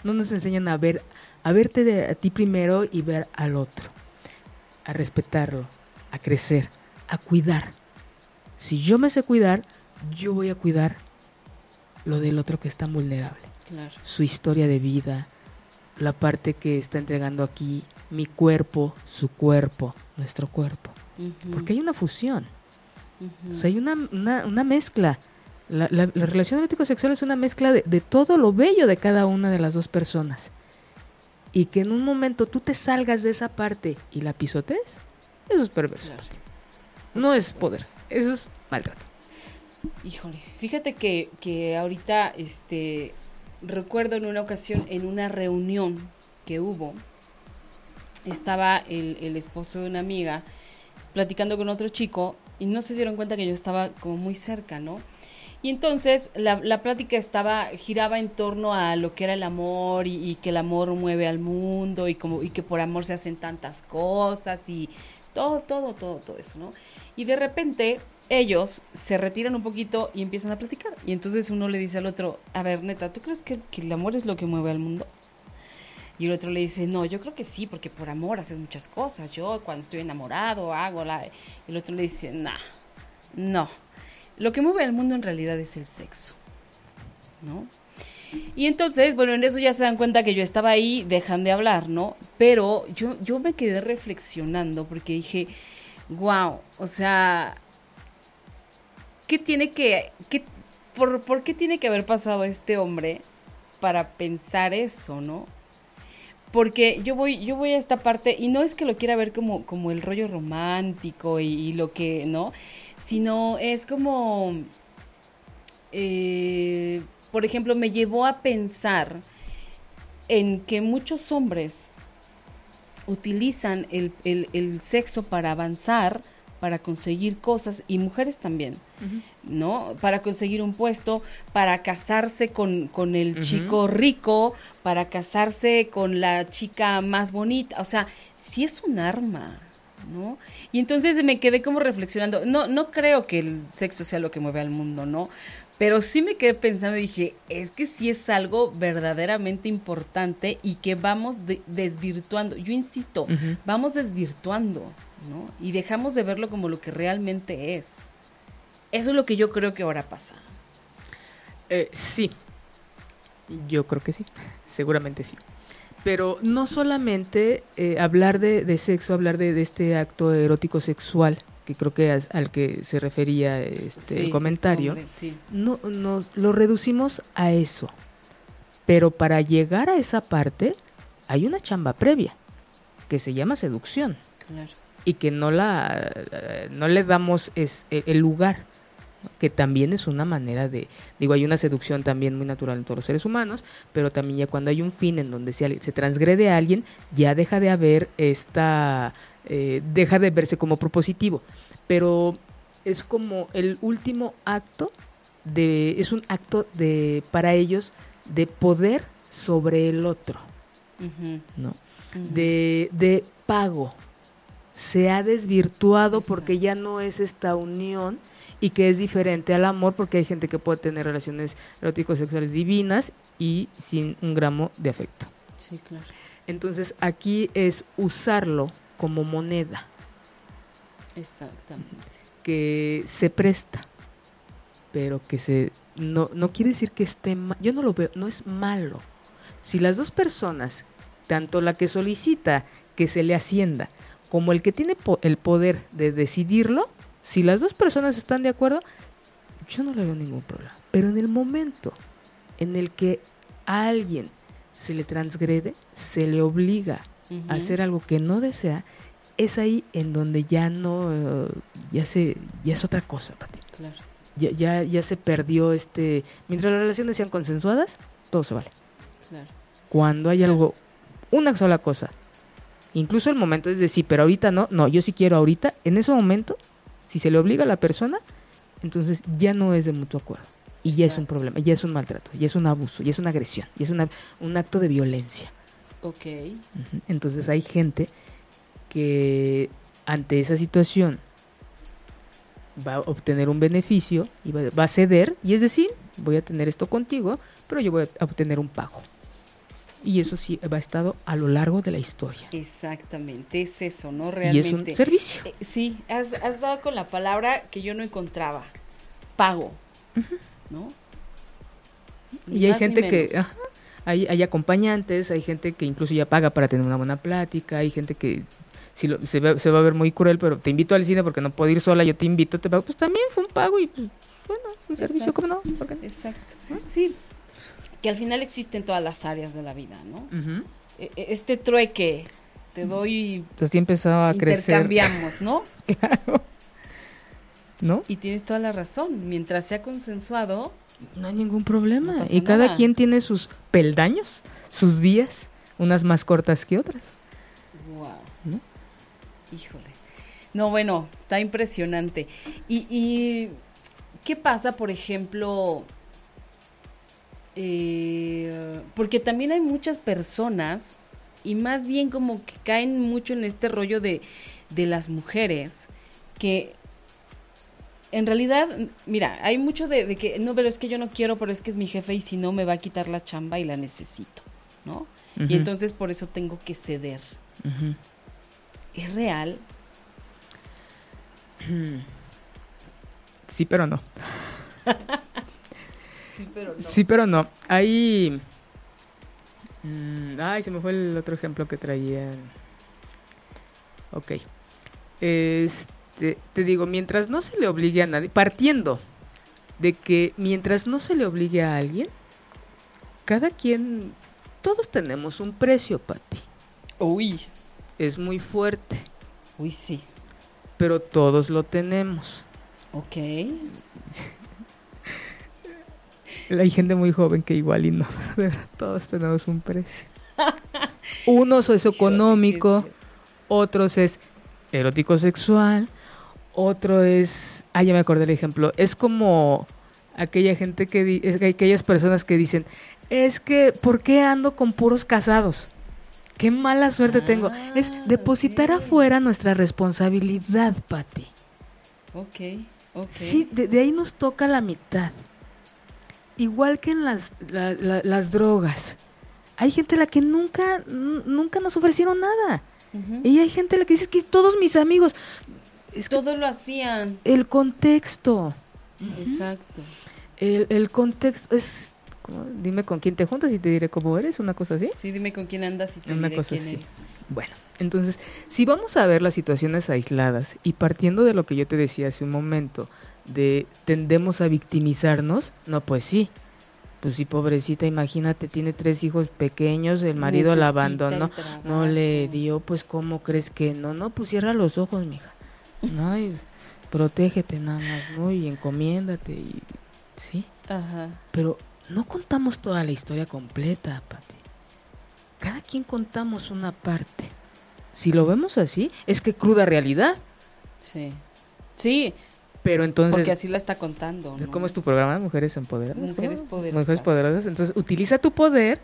No nos enseñan a ver, a verte de, a ti primero y ver al otro, a respetarlo, a crecer, a cuidar. Si yo me sé cuidar, yo voy a cuidar lo del otro que está vulnerable, Claro. su historia de vida, la parte que está entregando aquí, mi cuerpo, su cuerpo, nuestro cuerpo, porque hay una fusión. O sea, hay una, una, una mezcla. La, la- la relación erótico-sexual es una mezcla de, de todo lo bello de cada una de las dos personas. Y que en un momento tú te salgas de esa parte y la pisotes, eso es perverso. Claro. No es poder, eso es maltrato. Híjole, fíjate que, que ahorita este recuerdo en una ocasión en una reunión que hubo, estaba el, esposo de una amiga platicando con otro chico y no se dieron cuenta que yo estaba como muy cerca, ¿no? Y entonces la, la plática estaba, giraba en torno a lo que era el amor y, y, que el amor mueve al mundo y, como, y que por amor se hacen tantas cosas y todo, todo, todo, todo eso, ¿no? Y de repente ellos se retiran un poquito y empiezan a platicar. Y entonces uno le dice al otro, a ver, neta, ¿tú crees que, el amor es lo que mueve al mundo? Y el otro le dice, no, yo creo que sí, porque por amor haces muchas cosas. Yo cuando estoy enamorado hago la... El otro le dice, nah, no. Lo que mueve al mundo en realidad es el sexo, ¿no? Y entonces, bueno, en eso ya se dan cuenta que yo estaba ahí, dejan de hablar, ¿no? Pero yo, yo me quedé reflexionando porque dije, wow, o sea, ¿qué tiene que, qué, por, por qué tiene que haber pasado este hombre para pensar eso, ¿no? porque yo voy, yo voy a esta parte, y no es que lo quiera ver como, como el rollo romántico y, lo que, ¿no? Sino es como, eh, por ejemplo, me llevó a pensar en que muchos hombres utilizan el, el, el sexo para avanzar, para conseguir cosas y mujeres también, uh -huh. ¿no? Para conseguir un puesto, para casarse con, con el uh -huh. chico rico, para casarse con la chica más bonita, o sea, sí es un arma, ¿no? Y entonces me quedé como reflexionando, no, no creo que el sexo sea lo que mueve al mundo, ¿no? Pero sí me quedé pensando y dije, es que sí es algo verdaderamente importante y que vamos de desvirtuando. Yo insisto, uh -huh. vamos desvirtuando, ¿no? Y dejamos de verlo como lo que realmente es. Eso es lo que yo creo que ahora pasa. Eh, sí, yo creo que sí, seguramente sí. Pero no solamente eh, hablar de, de, sexo, hablar de, de, este acto erótico sexual, que creo que es al que se refería este sí, el comentario, este hombre, sí. no, nos lo reducimos a eso. Pero para llegar a esa parte hay una chamba previa que se llama seducción. Claro y que no la no le damos es, e, el lugar que también es una manera de digo hay una seducción también muy natural en todos los seres humanos pero también ya cuando hay un fin en donde se, se transgrede a alguien ya deja de haber esta eh, deja de verse como propositivo pero es como el último acto de es un acto de para ellos de poder sobre el otro uh -huh. no uh -huh. de, de pago se ha desvirtuado Exacto. porque ya no es esta unión y que es diferente al amor porque hay gente que puede tener relaciones eróticos sexuales divinas y sin un gramo de afecto. Sí, claro. Entonces aquí es usarlo como moneda. Exactamente. Que se presta, pero que se no no quiere decir que esté mal. Yo no lo veo, no es malo. Si las dos personas, tanto la que solicita que se le ascienda como el que tiene po el poder de decidirlo, si las dos personas están de acuerdo, yo no le veo ningún problema. Pero en el momento en el que a alguien se le transgrede, se le obliga uh -huh. a hacer algo que no desea, es ahí en donde ya no, ya se, ya es otra cosa, Pati. Claro. Ya, ya, ya se perdió este, mientras las relaciones sean consensuadas, todo se vale. Claro. Cuando hay claro. algo, una sola cosa, Incluso el momento es decir, pero ahorita no, no, yo sí quiero ahorita, en ese momento, si se le obliga a la persona, entonces ya no es de mutuo acuerdo. Y ya Exacto. es un problema, ya es un maltrato, ya es un abuso, ya es una agresión, ya es una, un acto de violencia. Ok. Entonces hay gente que ante esa situación va a obtener un beneficio y va, a ceder, y es decir, voy a tener esto contigo, pero yo voy a obtener un pago y eso sí va a estado a lo largo de la historia. Exactamente, es eso, ¿no? Realmente. Y es un servicio. Eh, sí, has, has, dado con la palabra que yo no encontraba, pago, uh -huh. ¿no? Ni y hay gente que, ajá, hay, hay, acompañantes, hay gente que incluso ya paga para tener una buena plática, hay gente que si lo, se, va, se, va, a ver muy cruel, pero te invito al cine porque no puedo ir sola, yo te invito, te pago, pues también fue un pago y pues, bueno, un Exacto. servicio, ¿cómo no? Exacto, ¿no? sí que al final existe en todas las áreas de la vida, ¿no? Uh -huh. Este trueque, te doy... Pues sí empezó a intercambiamos, crecer. ¿no? claro. ¿no? Y tienes toda la razón. Mientras sea consensuado, No hay ningún problema. No y cada nada. quien tiene sus peldaños, sus vías, unas más cortas que otras. Híjole. No, bueno, está impresionante. Y, y ¿qué pasa, por ejemplo? Eh, porque también hay muchas personas, y más bien como que caen mucho en este rollo de, de las mujeres, que en realidad, mira, hay mucho de, de que, no, pero es que yo no quiero, pero es que es mi jefe y si no me va a quitar la chamba y la necesito, ¿no? Y entonces por eso tengo que ceder. Ujú. ¿Es real? Sí, pero no. Sí, pero no. Sí, pero no. Hay... Ay, se me fue el otro ejemplo que traía. Ok. Este, te digo, mientras no se le obligue a nadie, partiendo de que mientras no se le obligue a alguien, cada quien, todos tenemos un precio, Pati. Uy, Es muy fuerte, uy, sí. pero todos lo tenemos. Ok. Hay gente muy joven que igual y no, de verdad, todos tenemos un precio. Unos es económico, otros es erótico sexual, otro es, ah, ya me acordé el ejemplo, es como aquella gente que, di- es que aquellas personas que dicen, es que, ¿por qué ando con puros casados? Qué mala suerte tengo. Es Ah, depositar afuera nuestra responsabilidad, Pati. Ok, ok. Sí, de, de ahí nos toca la mitad. Igual que en las, la- la- las drogas. Hay gente a la que nunca, nunca nos ofrecieron nada. Y hay gente a la que dice que todos mis amigos. Es que Todo lo hacían. el contexto. Exacto. El, el contexto es. Dime con quién te juntas y te diré cómo eres, una cosa así. Sí, dime con quién andas y te Una diré cosa quién así. eres. Bueno, entonces, si vamos a ver las situaciones aisladas y partiendo de lo que yo te decía hace un momento, de tendemos a victimizarnos, no, pues sí. Pues sí, pobrecita, imagínate, tiene tres hijos pequeños, el marido la abandonó, no le dio, pues ¿cómo crees que no? No, pues cierra los ojos, mija. No, y protégete nada más, ¿no? Y encomiéndate, y sí. Ajá. Pero no contamos toda la historia completa, Pati. Cada quien contamos una parte. Si lo vemos así, es que cruda realidad. Sí. Sí, Pero entonces, porque así la está contando. ¿no? ¿cómo es tu programa? Mujeres Empoderadas. Mujeres. Poderosas. Mujeres Poderosas. Entonces, utiliza tu poder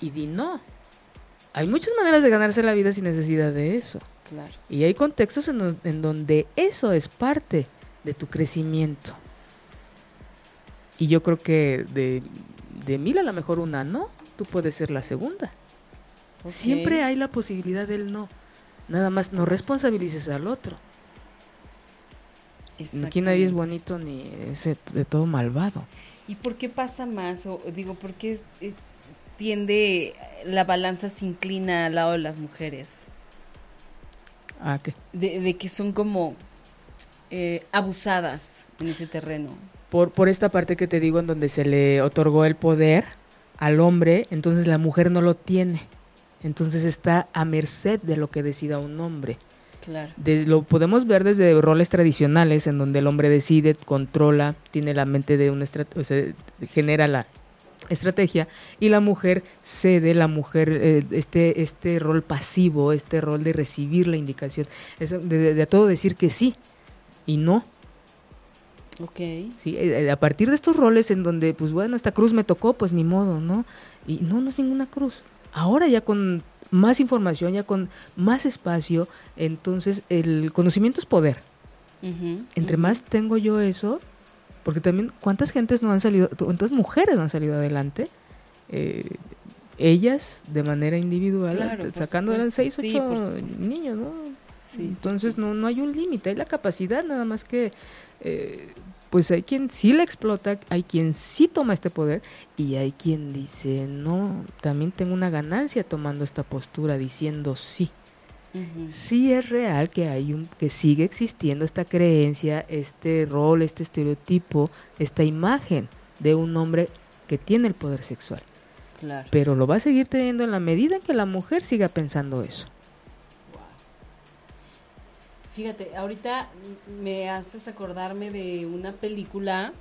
y di no. Hay muchas maneras de ganarse la vida sin necesidad de eso. Claro. Y hay contextos en donde eso es parte de tu crecimiento. Y yo creo que de, de mil a lo mejor una no, tú puedes ser la segunda. Siempre hay la posibilidad del no. Nada más no responsabilices al otro. Aquí nadie es bonito ni es de- todo malvado. ¿Y por qué pasa más? O digo, ¿por qué es- es- tiende la balanza se inclina al lado de las mujeres? Ah, ¿qué? De, de que son como eh, abusadas en ese terreno. Por, por esta parte que te digo en donde se le otorgó el poder al hombre, entonces la mujer no lo tiene. Entonces está a merced de lo que decida un hombre. Claro. De- lo podemos ver desde roles tradicionales en donde el hombre decide, controla, tiene la mente de un estra- o sea, genera la estrategia y la mujer cede, la mujer eh, este este rol pasivo, este rol de recibir la indicación, es de, de- de a todo decir que sí y no. Sí, eh, eh, a partir de estos roles en donde, pues bueno, esta cruz me tocó, pues ni modo, ¿no? Y no, no es ninguna cruz. Ahora ya con más información, ya con más espacio, entonces el conocimiento es poder. Entre más tengo yo eso, porque también cuántas gentes no han salido, cuántas mujeres no han salido adelante, eh, ellas de manera individual, Claro, sacando supuesto. seis, Sí, ocho supuesto. niños, ¿no? Sí, sí, Entonces sí. No, no hay un límite, hay la capacidad, nada más que eh, pues hay quien sí la explota, hay quien sí toma este poder y hay quien dice, no, también tengo una ganancia tomando esta postura, diciendo sí. Sí es real que hay un que sigue existiendo esta creencia, este rol, este estereotipo, esta imagen de un hombre que tiene el poder sexual, Claro. pero lo va a seguir teniendo en la medida en que la mujer siga pensando eso. Fíjate, ahorita me haces acordarme de una película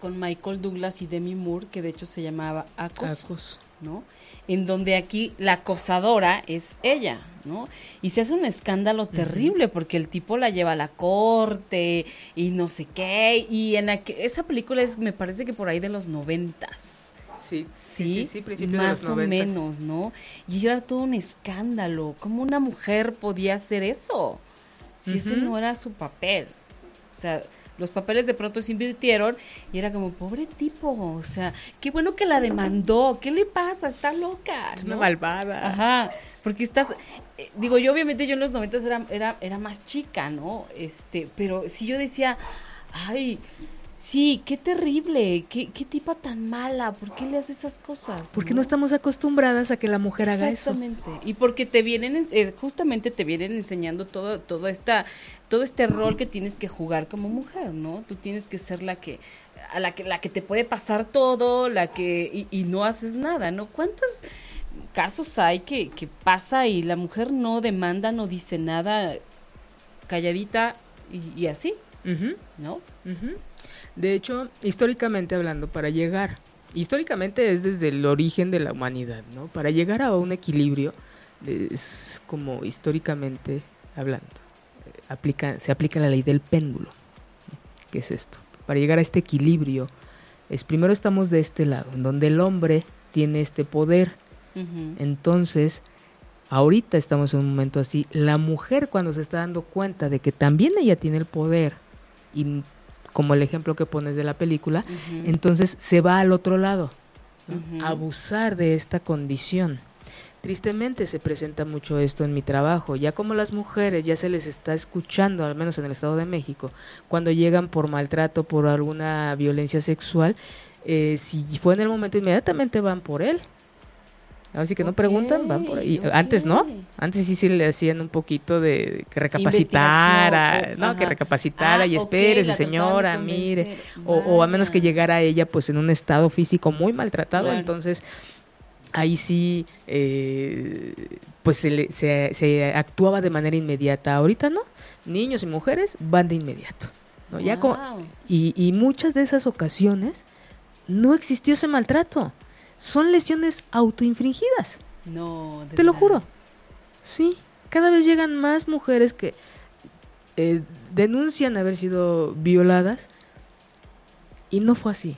con Michael Douglas y Demi Moore, que de hecho se llamaba Acoso, Acoso. ¿no? En donde aquí la acosadora es ella, ¿no? Y se hace un escándalo terrible porque el tipo la lleva a la corte y no sé qué. Y en aqu- esa película es, me parece que por ahí de los noventas. Sí, Sí, principio de más los o 90s. menos, ¿no? Y era todo un escándalo. ¿Cómo una mujer podía hacer eso? Si ese Ujú. no era su papel. O sea, los papeles de pronto se invirtieron y era como, pobre tipo, o sea, qué bueno que la demandó, ¿qué le pasa? Está loca. Es una ¿no? malvada. Ajá, porque estás, eh, digo, yo obviamente yo en los noventas era, era, era más chica, ¿no? Este, pero si yo decía, ay, sí, qué terrible, qué, qué tipa tan mala, ¿por qué le hace esas cosas? Porque no estamos acostumbradas a que la mujer haga eso. Exactamente. Y porque te vienen, eh, justamente te vienen enseñando todo, todo esta, todo este rol que tienes que jugar como mujer, ¿no? Tú tienes que ser la que, a la que, la que te puede pasar todo, la que, y, y no haces nada, ¿no? ¿Cuántos casos hay que, que pasa y la mujer no demanda, no dice nada, calladita y, y así, Ujú, ¿no? De hecho, históricamente hablando, para llegar, históricamente es desde el origen de la humanidad, ¿no? Para llegar a un equilibrio, es como históricamente hablando, eh, aplica, se aplica la ley del péndulo. ¿Qué es esto? Para llegar a este equilibrio, es primero estamos de este lado, en donde el hombre tiene este poder, entonces, ahorita estamos en un momento así. La mujer cuando se está dando cuenta de que también ella tiene el poder, y como el ejemplo que pones de la película, entonces se va al otro lado, abusar de esta condición. Tristemente se presenta mucho esto en mi trabajo, ya como las mujeres ya se les está escuchando, al menos en el Estado de México, cuando llegan por maltrato, por alguna violencia sexual, eh, si fue en el momento inmediatamente van por él. Así que no preguntan, van por ahí. Antes no, antes sí, sí le hacían un poquito de que recapacitara, ¿no? que recapacitara Ah, y espérese trataban de señora, mire, o, o a menos que Vaya. llegara ella pues en un estado físico muy maltratado, Claro. entonces ahí sí eh, pues se, le- se, se actuaba de manera inmediata. Ahorita no, niños y mujeres van de inmediato. ¿no? Ya y, y muchas de esas ocasiones no existió ese maltrato. Son lesiones autoinfringidas. No, de Te lo juro. Sí, cada vez llegan más mujeres que eh, denuncian haber sido violadas y no fue así.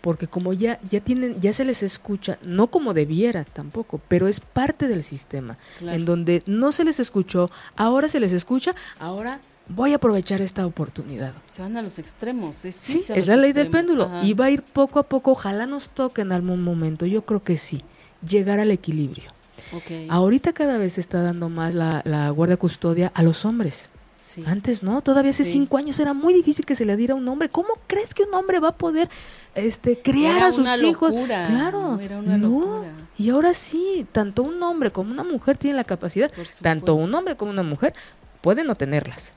Porque como ya, ya tienen, ya se les escucha, no como debiera tampoco, pero es parte del sistema, Claro. en donde no se les escuchó, ahora se les escucha, ahora voy a aprovechar esta oportunidad. Se van a los extremos. Es, Sí, irse a es la ley del péndulo. ajá. Y va a ir poco a poco, ojalá nos toque en algún momento, yo creo que sí, llegar al equilibrio. Ahorita cada vez se está dando más la, la guardia custodia a los hombres. sí. Antes no, todavía hace Sí. cinco años era muy difícil que se le diera a un hombre. ¿Cómo crees que un hombre va a poder este, criar Era a sus una hijos? locura, claro, era una no. locura. Y ahora sí, tanto un hombre como una mujer tienen la capacidad, tanto un hombre como una mujer pueden no tenerlas.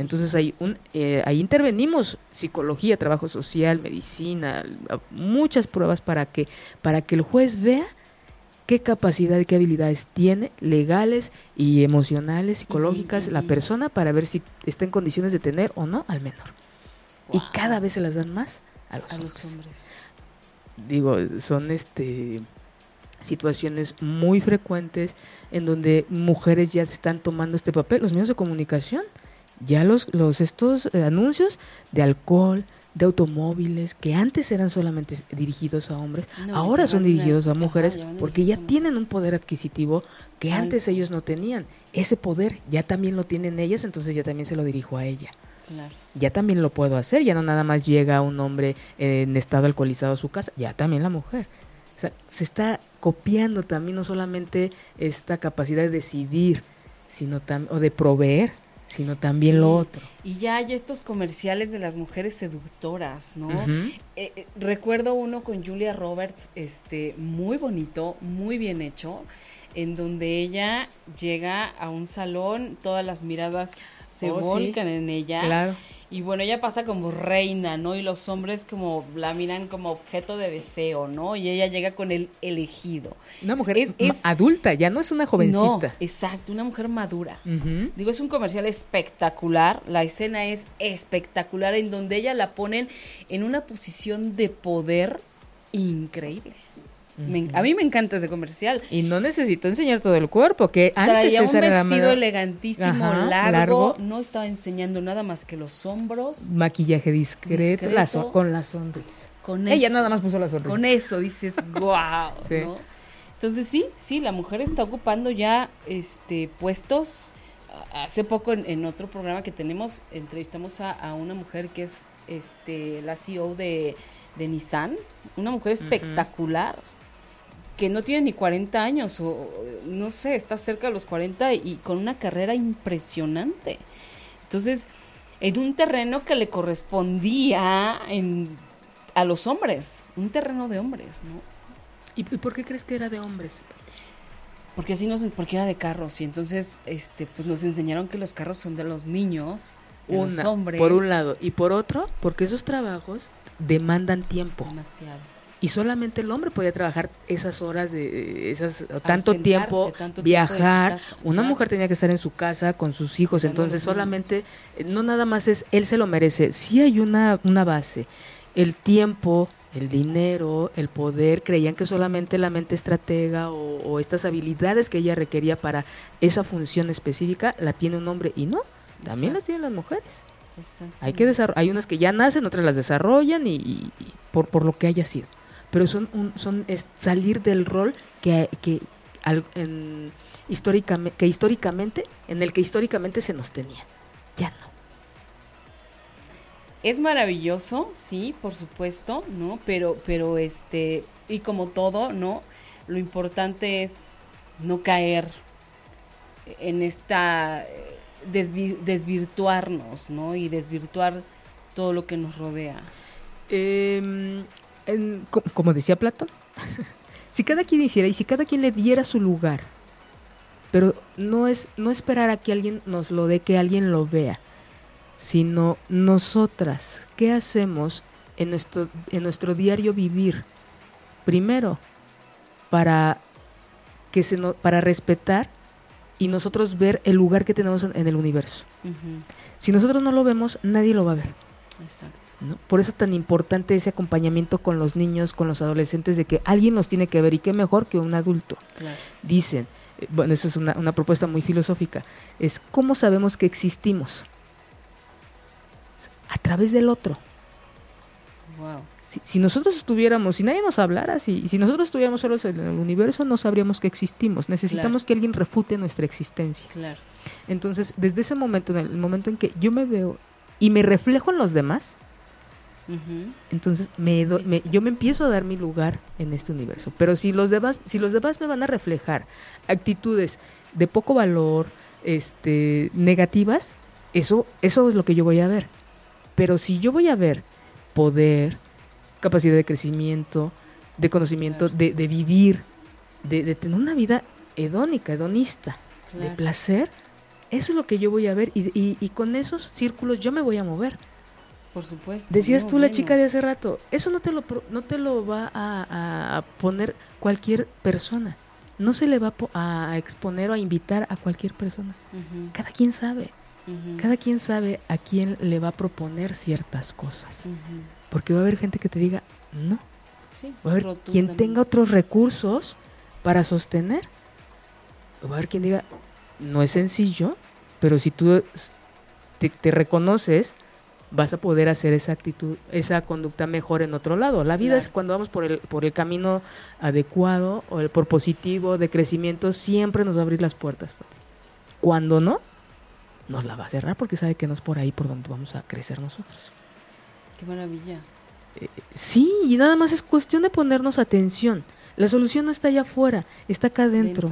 Entonces ahí, un, eh, ahí intervenimos psicología, trabajo social, medicina, muchas pruebas para que, para que el juez vea qué capacidad y qué habilidades tiene, legales y emocionales, psicológicas, la persona para ver si está en condiciones de tener o no al menor. Y cada vez se las dan más a los a hombres. los hombres. Digo, son este situaciones muy frecuentes en donde mujeres ya están tomando este papel, los medios de comunicación, ya los, los estos eh, anuncios de alcohol, de automóviles, que antes eran solamente dirigidos a hombres, No, ahora son dirigidos a mujeres porque ya tienen un poder adquisitivo que antes ellos no tenían. Ese poder ya también lo tienen ellas, entonces ya también se lo dirijo a ella Claro. ya también lo puedo hacer, ya no nada más llega un hombre en estado alcoholizado a su casa, ya también la mujer. O sea, se está copiando también no solamente esta capacidad de decidir, sino o de proveer, sino también Sí. lo otro. Y ya hay estos comerciales de las mujeres seductoras, ¿no? Eh, eh, recuerdo uno con Julia Roberts, este, muy bonito, muy bien hecho, en donde ella llega a un salón, todas las miradas se Oh, sí. volcan en ella Claro. Y bueno, ella pasa como reina, ¿no? Y los hombres como la miran como objeto de deseo, ¿no? Y ella llega con el elegido. Una mujer es, adulta, ya no es una jovencita. No, exacto, una mujer madura. Digo, es un comercial espectacular. La escena es espectacular en donde ella la ponen en una posición de poder increíble a mí me encanta ese comercial. Y no necesito enseñar todo el cuerpo, que antes Traía un vestido elegantísimo, largo, no estaba enseñando nada más que los hombros. Maquillaje discreto, con la sonrisa. Con Ella nada más puso la sonrisa. Con eso dices, wow, Entonces sí, sí, la mujer está ocupando ya este puestos. Hace poco en, otro programa que tenemos entrevistamos a, una mujer que es este la CEO de, de Nissan, una mujer espectacular que no tiene ni 40 años o no sé, está cerca de los 40 y con una carrera impresionante. Entonces, en un terreno que le correspondía a los hombres, un terreno de hombres, ¿no? ¿Y por qué crees que era de hombres? Porque así nos, porque era de carros y entonces este pues nos enseñaron que los carros son de los niños, de los hombres. Por un lado y por otro, porque esos trabajos demandan tiempo. Demasiado y solamente el hombre podía trabajar esas horas de esas tanto tiempo viajar. una mujer tenía que estar en su casa con sus hijos entonces solamente eh, no nada más es él se lo merece. Sí hay una una base. El tiempo el dinero, el poder, creían que solamente la mente estratega o, estas habilidades que ella requería para esa función específica la tiene un hombre y no, también las tienen las mujeres. Hay que hay unas que ya nacen, otras las desarrollan y, por, por lo que haya sido pero son, son es salir del rol que, que, históricamente, que históricamente, en el que históricamente se nos tenía. Ya no. Es maravilloso, sí, por supuesto, ¿no? Pero, pero este, y como todo, ¿no? Lo importante es no caer en esta desvirtuarnos, ¿no? Y desvirtuar todo lo que nos rodea. Eh, como decía Platón, si cada quien hiciera y si cada quien le diera su lugar, pero no es no esperar a que alguien nos lo dé, que alguien lo vea, sino nosotras, ¿qué hacemos en nuestro, en nuestro diario vivir? Primero, para, que se para respetar y nosotros ver el lugar que tenemos en, el universo. Si nosotros no lo vemos, nadie lo va a ver. Exacto. Por eso es tan importante ese acompañamiento con los niños, con los adolescentes, de que alguien los tiene que ver y qué mejor que un adulto. Dicen, eh, bueno, eso es una, propuesta muy filosófica, es cómo sabemos que existimos. A través del otro. Si, nosotros estuviéramos, si nadie nos hablara, si, si nosotros estuviéramos solos en el universo, no sabríamos que existimos. Necesitamos que alguien refute nuestra existencia. Entonces, desde ese momento, en el momento en que yo me veo y me reflejo en los demás, entonces me, yo me empiezo a dar mi lugar en este universo. Pero si los demás, si los demás me van a reflejar actitudes de poco valor, este, negativas, eso, eso es lo que yo voy a ver. Pero si yo voy a ver poder, capacidad de crecimiento, de conocimiento, de, vivir, de, tener una vida hedónica, hedonista, de placer, eso es lo que yo voy a ver y, y con esos círculos yo me voy a mover. Por supuesto. Decías tú la chica de hace rato, eso no te lo, no te lo va a, poner cualquier persona. No se le va a, exponer o a invitar a cualquier persona. Cada quien sabe. Cada quien sabe a quién le va a proponer ciertas cosas. Porque va a haber gente que te diga, no. va a haber quien tenga otros recursos para sostener. va a haber quien diga, no es sencillo, pero si tú te reconoces, vas a poder hacer esa actitud, esa conducta mejor en otro lado. La vida es cuando vamos por el, por el camino adecuado o el por positivo de crecimiento, siempre nos va a abrir las puertas. Cuando no, nos la va a cerrar porque sabe que no es por ahí por donde vamos a crecer nosotros. Qué maravilla. Eh, sí, y nada más es cuestión de ponernos atención. La solución no está allá afuera, está acá adentro.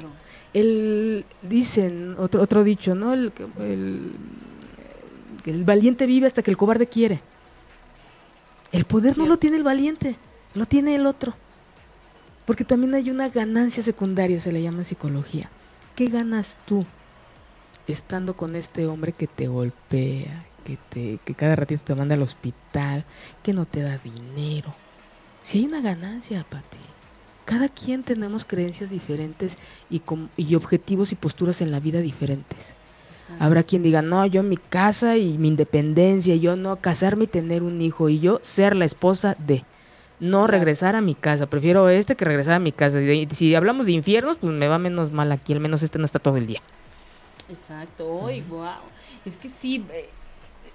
El, dicen, otro, otro dicho, ¿no? El, el el valiente vive hasta que el cobarde quiere. El poder no lo tiene el valiente, lo tiene el otro. Porque también hay una ganancia secundaria, se le llama psicología. ¿Qué ganas tú estando con este hombre que te golpea, que, te, que cada ratito te manda al hospital, que no te da dinero. Si hay una ganancia, Pati. Cada quien tenemos creencias diferentes y, com- y objetivos y posturas en la vida diferentes. Exacto. Habrá quien diga, no, yo mi casa y mi independencia, yo no casarme y tener un hijo, y yo ser la esposa de. No regresar a mi casa, prefiero este que regresar a mi casa. Si hablamos de infiernos, pues me va menos mal aquí, al menos este no está todo el día. Exacto, ¡ay, wow! Es que sí, eh,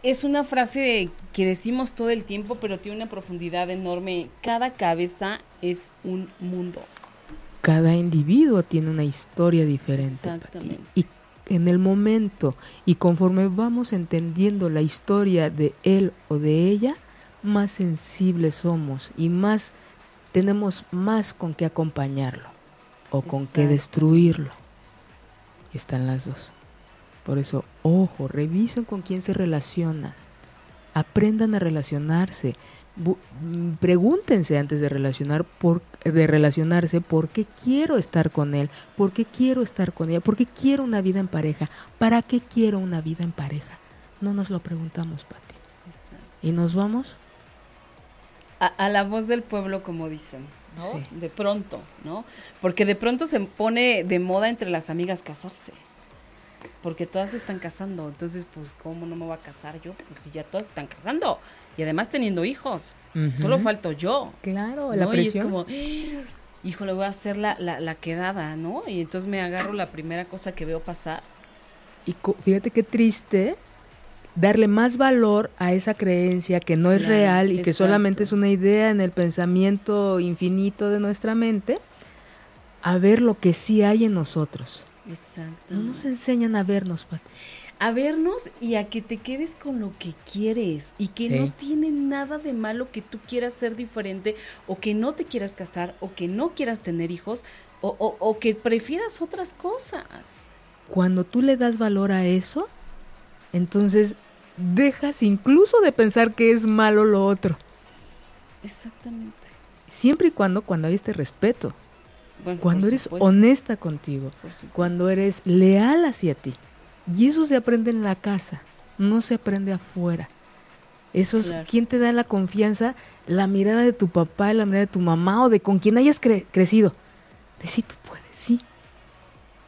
es una frase que decimos todo el tiempo, pero tiene una profundidad enorme. Cada cabeza es un mundo. Cada individuo tiene una historia diferente. Exactamente. Y en el momento y conforme vamos entendiendo la historia de él o de ella, más sensibles somos y más tenemos más con qué acompañarlo o con qué destruirlo. Están las dos. Por eso, ojo, revisen con quién se relacionan. Aprendan a relacionarse. Mm, pregúntense antes de relacionar por, de relacionarse por qué quiero estar con él, por qué quiero estar con ella, por qué quiero una vida en pareja, para qué quiero una vida en pareja. No nos lo preguntamos, Pati. Exacto. Y nos vamos. A, a la voz del pueblo, como dicen, ¿no? Sí. De pronto, ¿no? Porque de pronto se pone de moda entre las amigas casarse. Porque todas se están casando. Entonces, pues, ¿cómo no me voy a casar yo? Pues si ya todas están casando. Y además teniendo hijos. Solo falto yo. Claro, la ¿no? Y es presión. como, ¡Ah! híjole, voy a hacer la, la, la quedada, ¿no? Y entonces me agarro la primera cosa que veo pasar. Y fíjate qué triste darle más valor a esa creencia que no es Claro, real y que solamente es una idea en el pensamiento infinito de nuestra mente, a ver lo que sí hay en nosotros. Exacto. No nos enseñan a vernos. A vernos y a que te quedes con lo que quieres y que no tiene nada de malo que tú quieras ser diferente o que no te quieras casar o que no quieras tener hijos o, o- o que prefieras otras cosas. Cuando tú le das valor a eso, entonces dejas incluso de pensar que es malo lo otro. Exactamente. Siempre y cuando, cuando hay este respeto, Bueno, cuando eres honesta contigo, cuando eres leal hacia ti. Y eso se aprende en la casa, no se aprende afuera. Eso es, Claro. ¿quién te da la confianza? La mirada de tu papá, la mirada de tu mamá o de con quien hayas cre- crecido. De sí, tú puedes, sí.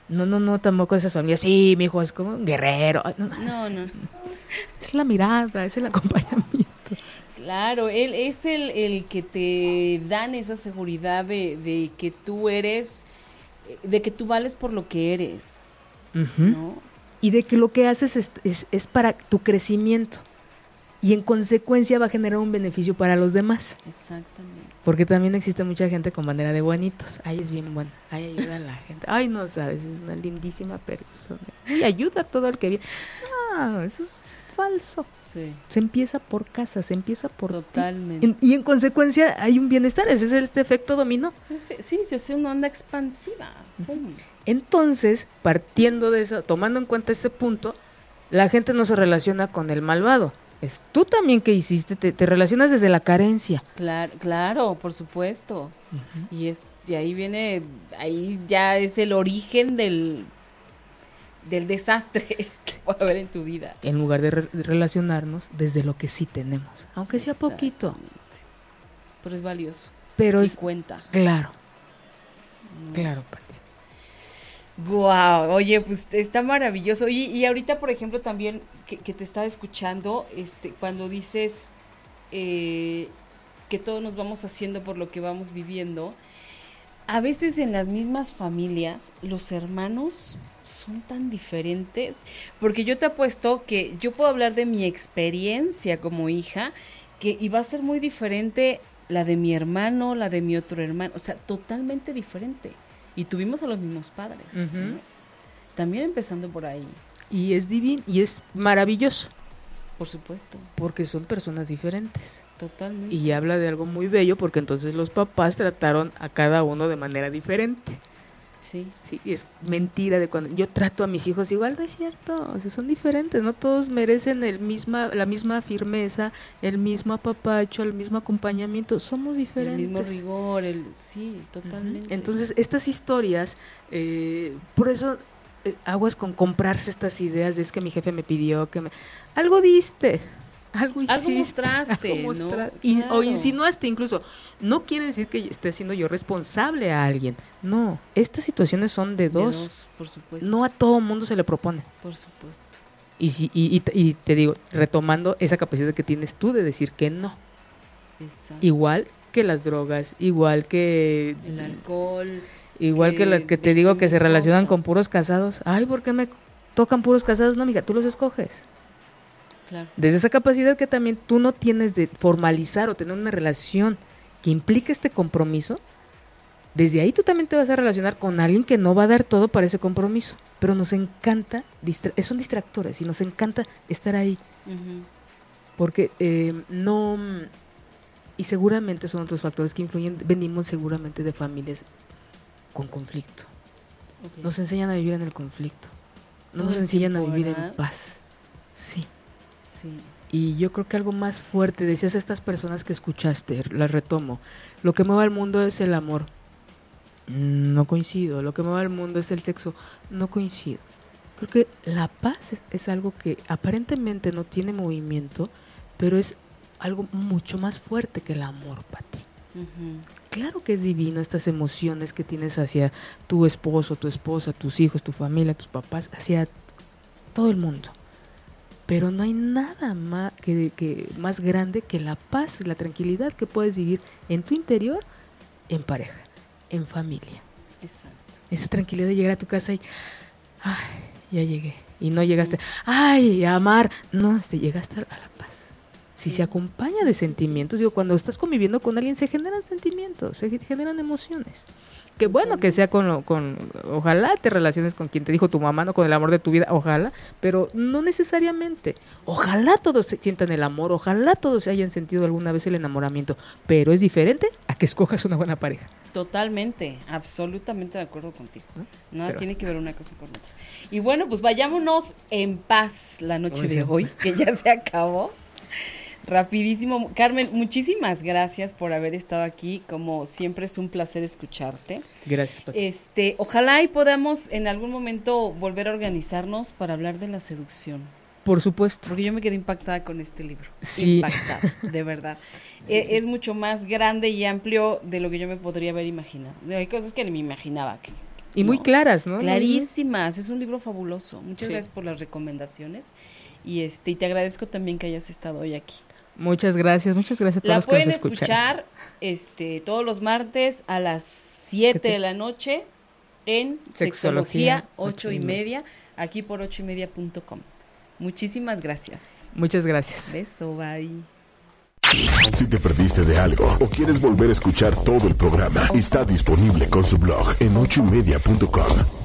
No, no, no, tampoco esas familias, sí, mi hijo es como un guerrero. No, no, No. Es la mirada, es el acompañamiento. Claro, él es el, el que te dan esa seguridad de, de que tú eres, de que tú vales por lo que eres, Ujú. ¿no? Y de que lo que haces es, es- es para tu crecimiento y en consecuencia va a generar un beneficio para los demás. Exactamente. Porque también existe mucha gente con manera de buenitos. Ay, es bien buena. Ay, ayuda a la gente. Ay, no sabes, es una lindísima persona. Y ayuda a todo el que viene. Ah, eso es falso. Sí, Se empieza por casa, se empieza por totalmente. En- y en consecuencia hay un bienestar. Ese es este efecto dominó. Sí, sí, sí, se hace una onda expansiva. Pum. Entonces, partiendo de eso, tomando en cuenta ese punto, la gente no se relaciona con el malvado. Es tú también que hiciste, te, te relacionas desde la carencia. Claro, claro, por supuesto. Y es y ahí viene, ahí ya es el origen del del desastre que puede haber en tu vida. En lugar de, re- de relacionarnos desde lo que sí tenemos. Aunque sea poquito. Pero es valioso. Pero y es cuenta. claro. Claro, Pati. Wow, oye, pues está maravilloso. Y, y ahorita, por ejemplo, también que, que te estaba escuchando, este, cuando dices eh, que todos nos vamos haciendo por lo que vamos viviendo, a veces en las mismas familias los hermanos son tan diferentes, porque yo te apuesto que yo puedo hablar de mi experiencia como hija, que iba a ser muy diferente la de mi hermano, la de mi otro hermano, o sea, totalmente diferente. Y tuvimos a los mismos padres. También empezando por ahí, Y es divino, y es maravilloso, por supuesto, porque son personas diferentes. totalmente. Y habla de algo muy bello, porque entonces los papás trataron a cada uno de manera diferente. Sí, Sí, y es mentira de cuando yo trato a mis hijos igual, no es cierto, o sea, son diferentes, no todos merecen el misma, la misma firmeza, el mismo apapacho, el mismo acompañamiento, somos el diferentes. mismo rigor, el sí, totalmente. Entonces, estas historias, eh, por eso eh, aguas con comprarse estas ideas de es que mi jefe me pidió que me... Algo diste, algo hiciste. Algo mostraste, algo ¿no? mostra- y- O insinuaste incluso. No quiere decir que esté siendo yo responsable a alguien. No, estas situaciones son de De dos. dos, por supuesto. No a todo mundo se le propone. Por supuesto. Y, si- y, y- y te digo, retomando esa capacidad que tienes tú de decir que no. Exacto. Igual que las drogas, igual que... El alcohol. Igual que, que las que te digo que se 20,000 relacionan con puros casados. Ay, ¿por qué me tocan puros casados? No, amiga, tú los escoges. Claro. Desde esa capacidad que también tú no tienes de formalizar o tener una relación que implique este compromiso, desde ahí tú también te vas a relacionar con alguien que no va a dar todo para ese compromiso. Pero nos encanta, distra- eh, son distractores y nos encanta estar ahí. Porque eh, no... Y seguramente son otros factores que influyen. Venimos seguramente de familias con conflicto. Nos enseñan a vivir en el conflicto. No nos enseñan a vivir en paz. Sí. Sí. Y yo creo que algo más fuerte, decías a estas personas que escuchaste, las retomo. Lo que mueve al mundo es el amor. Mm, No coincido. Lo que mueve al mundo es el sexo. No coincido. Creo que la paz es, es algo que aparentemente no tiene movimiento, pero es algo mucho más fuerte que el amor, Pati. Ujú. Claro que es divino estas emociones que tienes hacia tu esposo, tu esposa, tus hijos, tu familia, tus papás, hacia todo el mundo. Pero no hay nada más, que, que- más grande que la paz y la tranquilidad que puedes vivir en tu interior, en pareja, en familia. Exacto. Esa tranquilidad de llegar a tu casa y, ay, ya llegué. Y no llegaste, ay, a amar. No, este, llegaste a la paz. Si Sí, se acompaña sí, de sí. sentimientos, digo, cuando estás conviviendo con alguien se generan sentimientos, se generan emociones. Que bueno que sea con, lo- con, ojalá te relaciones con quien te dijo tu mamá, no con el amor de tu vida, ojalá, pero no necesariamente. Ojalá todos se sientan el amor, ojalá todos se hayan sentido alguna vez el enamoramiento, pero es diferente a que escojas una buena pareja. Totalmente, absolutamente de acuerdo contigo. Nada Pero- tiene que ver una cosa con otra. Y bueno, pues vayámonos en paz la noche de hoy, que ya se acabó. Rapidísimo. Carmen, muchísimas gracias por haber estado aquí. Como siempre es un placer escucharte. Gracias, Pati. Este, ojalá y podamos en algún momento volver a organizarnos para hablar de la seducción. Por supuesto. Porque yo me quedé impactada con este libro. Sí. Impactada, de verdad. E- Es mucho más grande y amplio de lo que yo me podría haber imaginado. Hay cosas que ni me imaginaba. que- Y muy claras, ¿no? Clarísimas. Es un libro fabuloso. Muchas Sí. gracias por las recomendaciones. Y este, y te agradezco también que hayas estado hoy aquí. Muchas gracias, muchas gracias a todos La los que pueden nos escuchar este, todos los martes a las 7 de la noche en Sexología, Sexología 8 y media, aquí por 8 y media.com. Muchísimas gracias. Muchas gracias. Beso, bye. Si te perdiste de algo o quieres volver a escuchar todo el programa, está disponible con su blog en ochoymedia.com.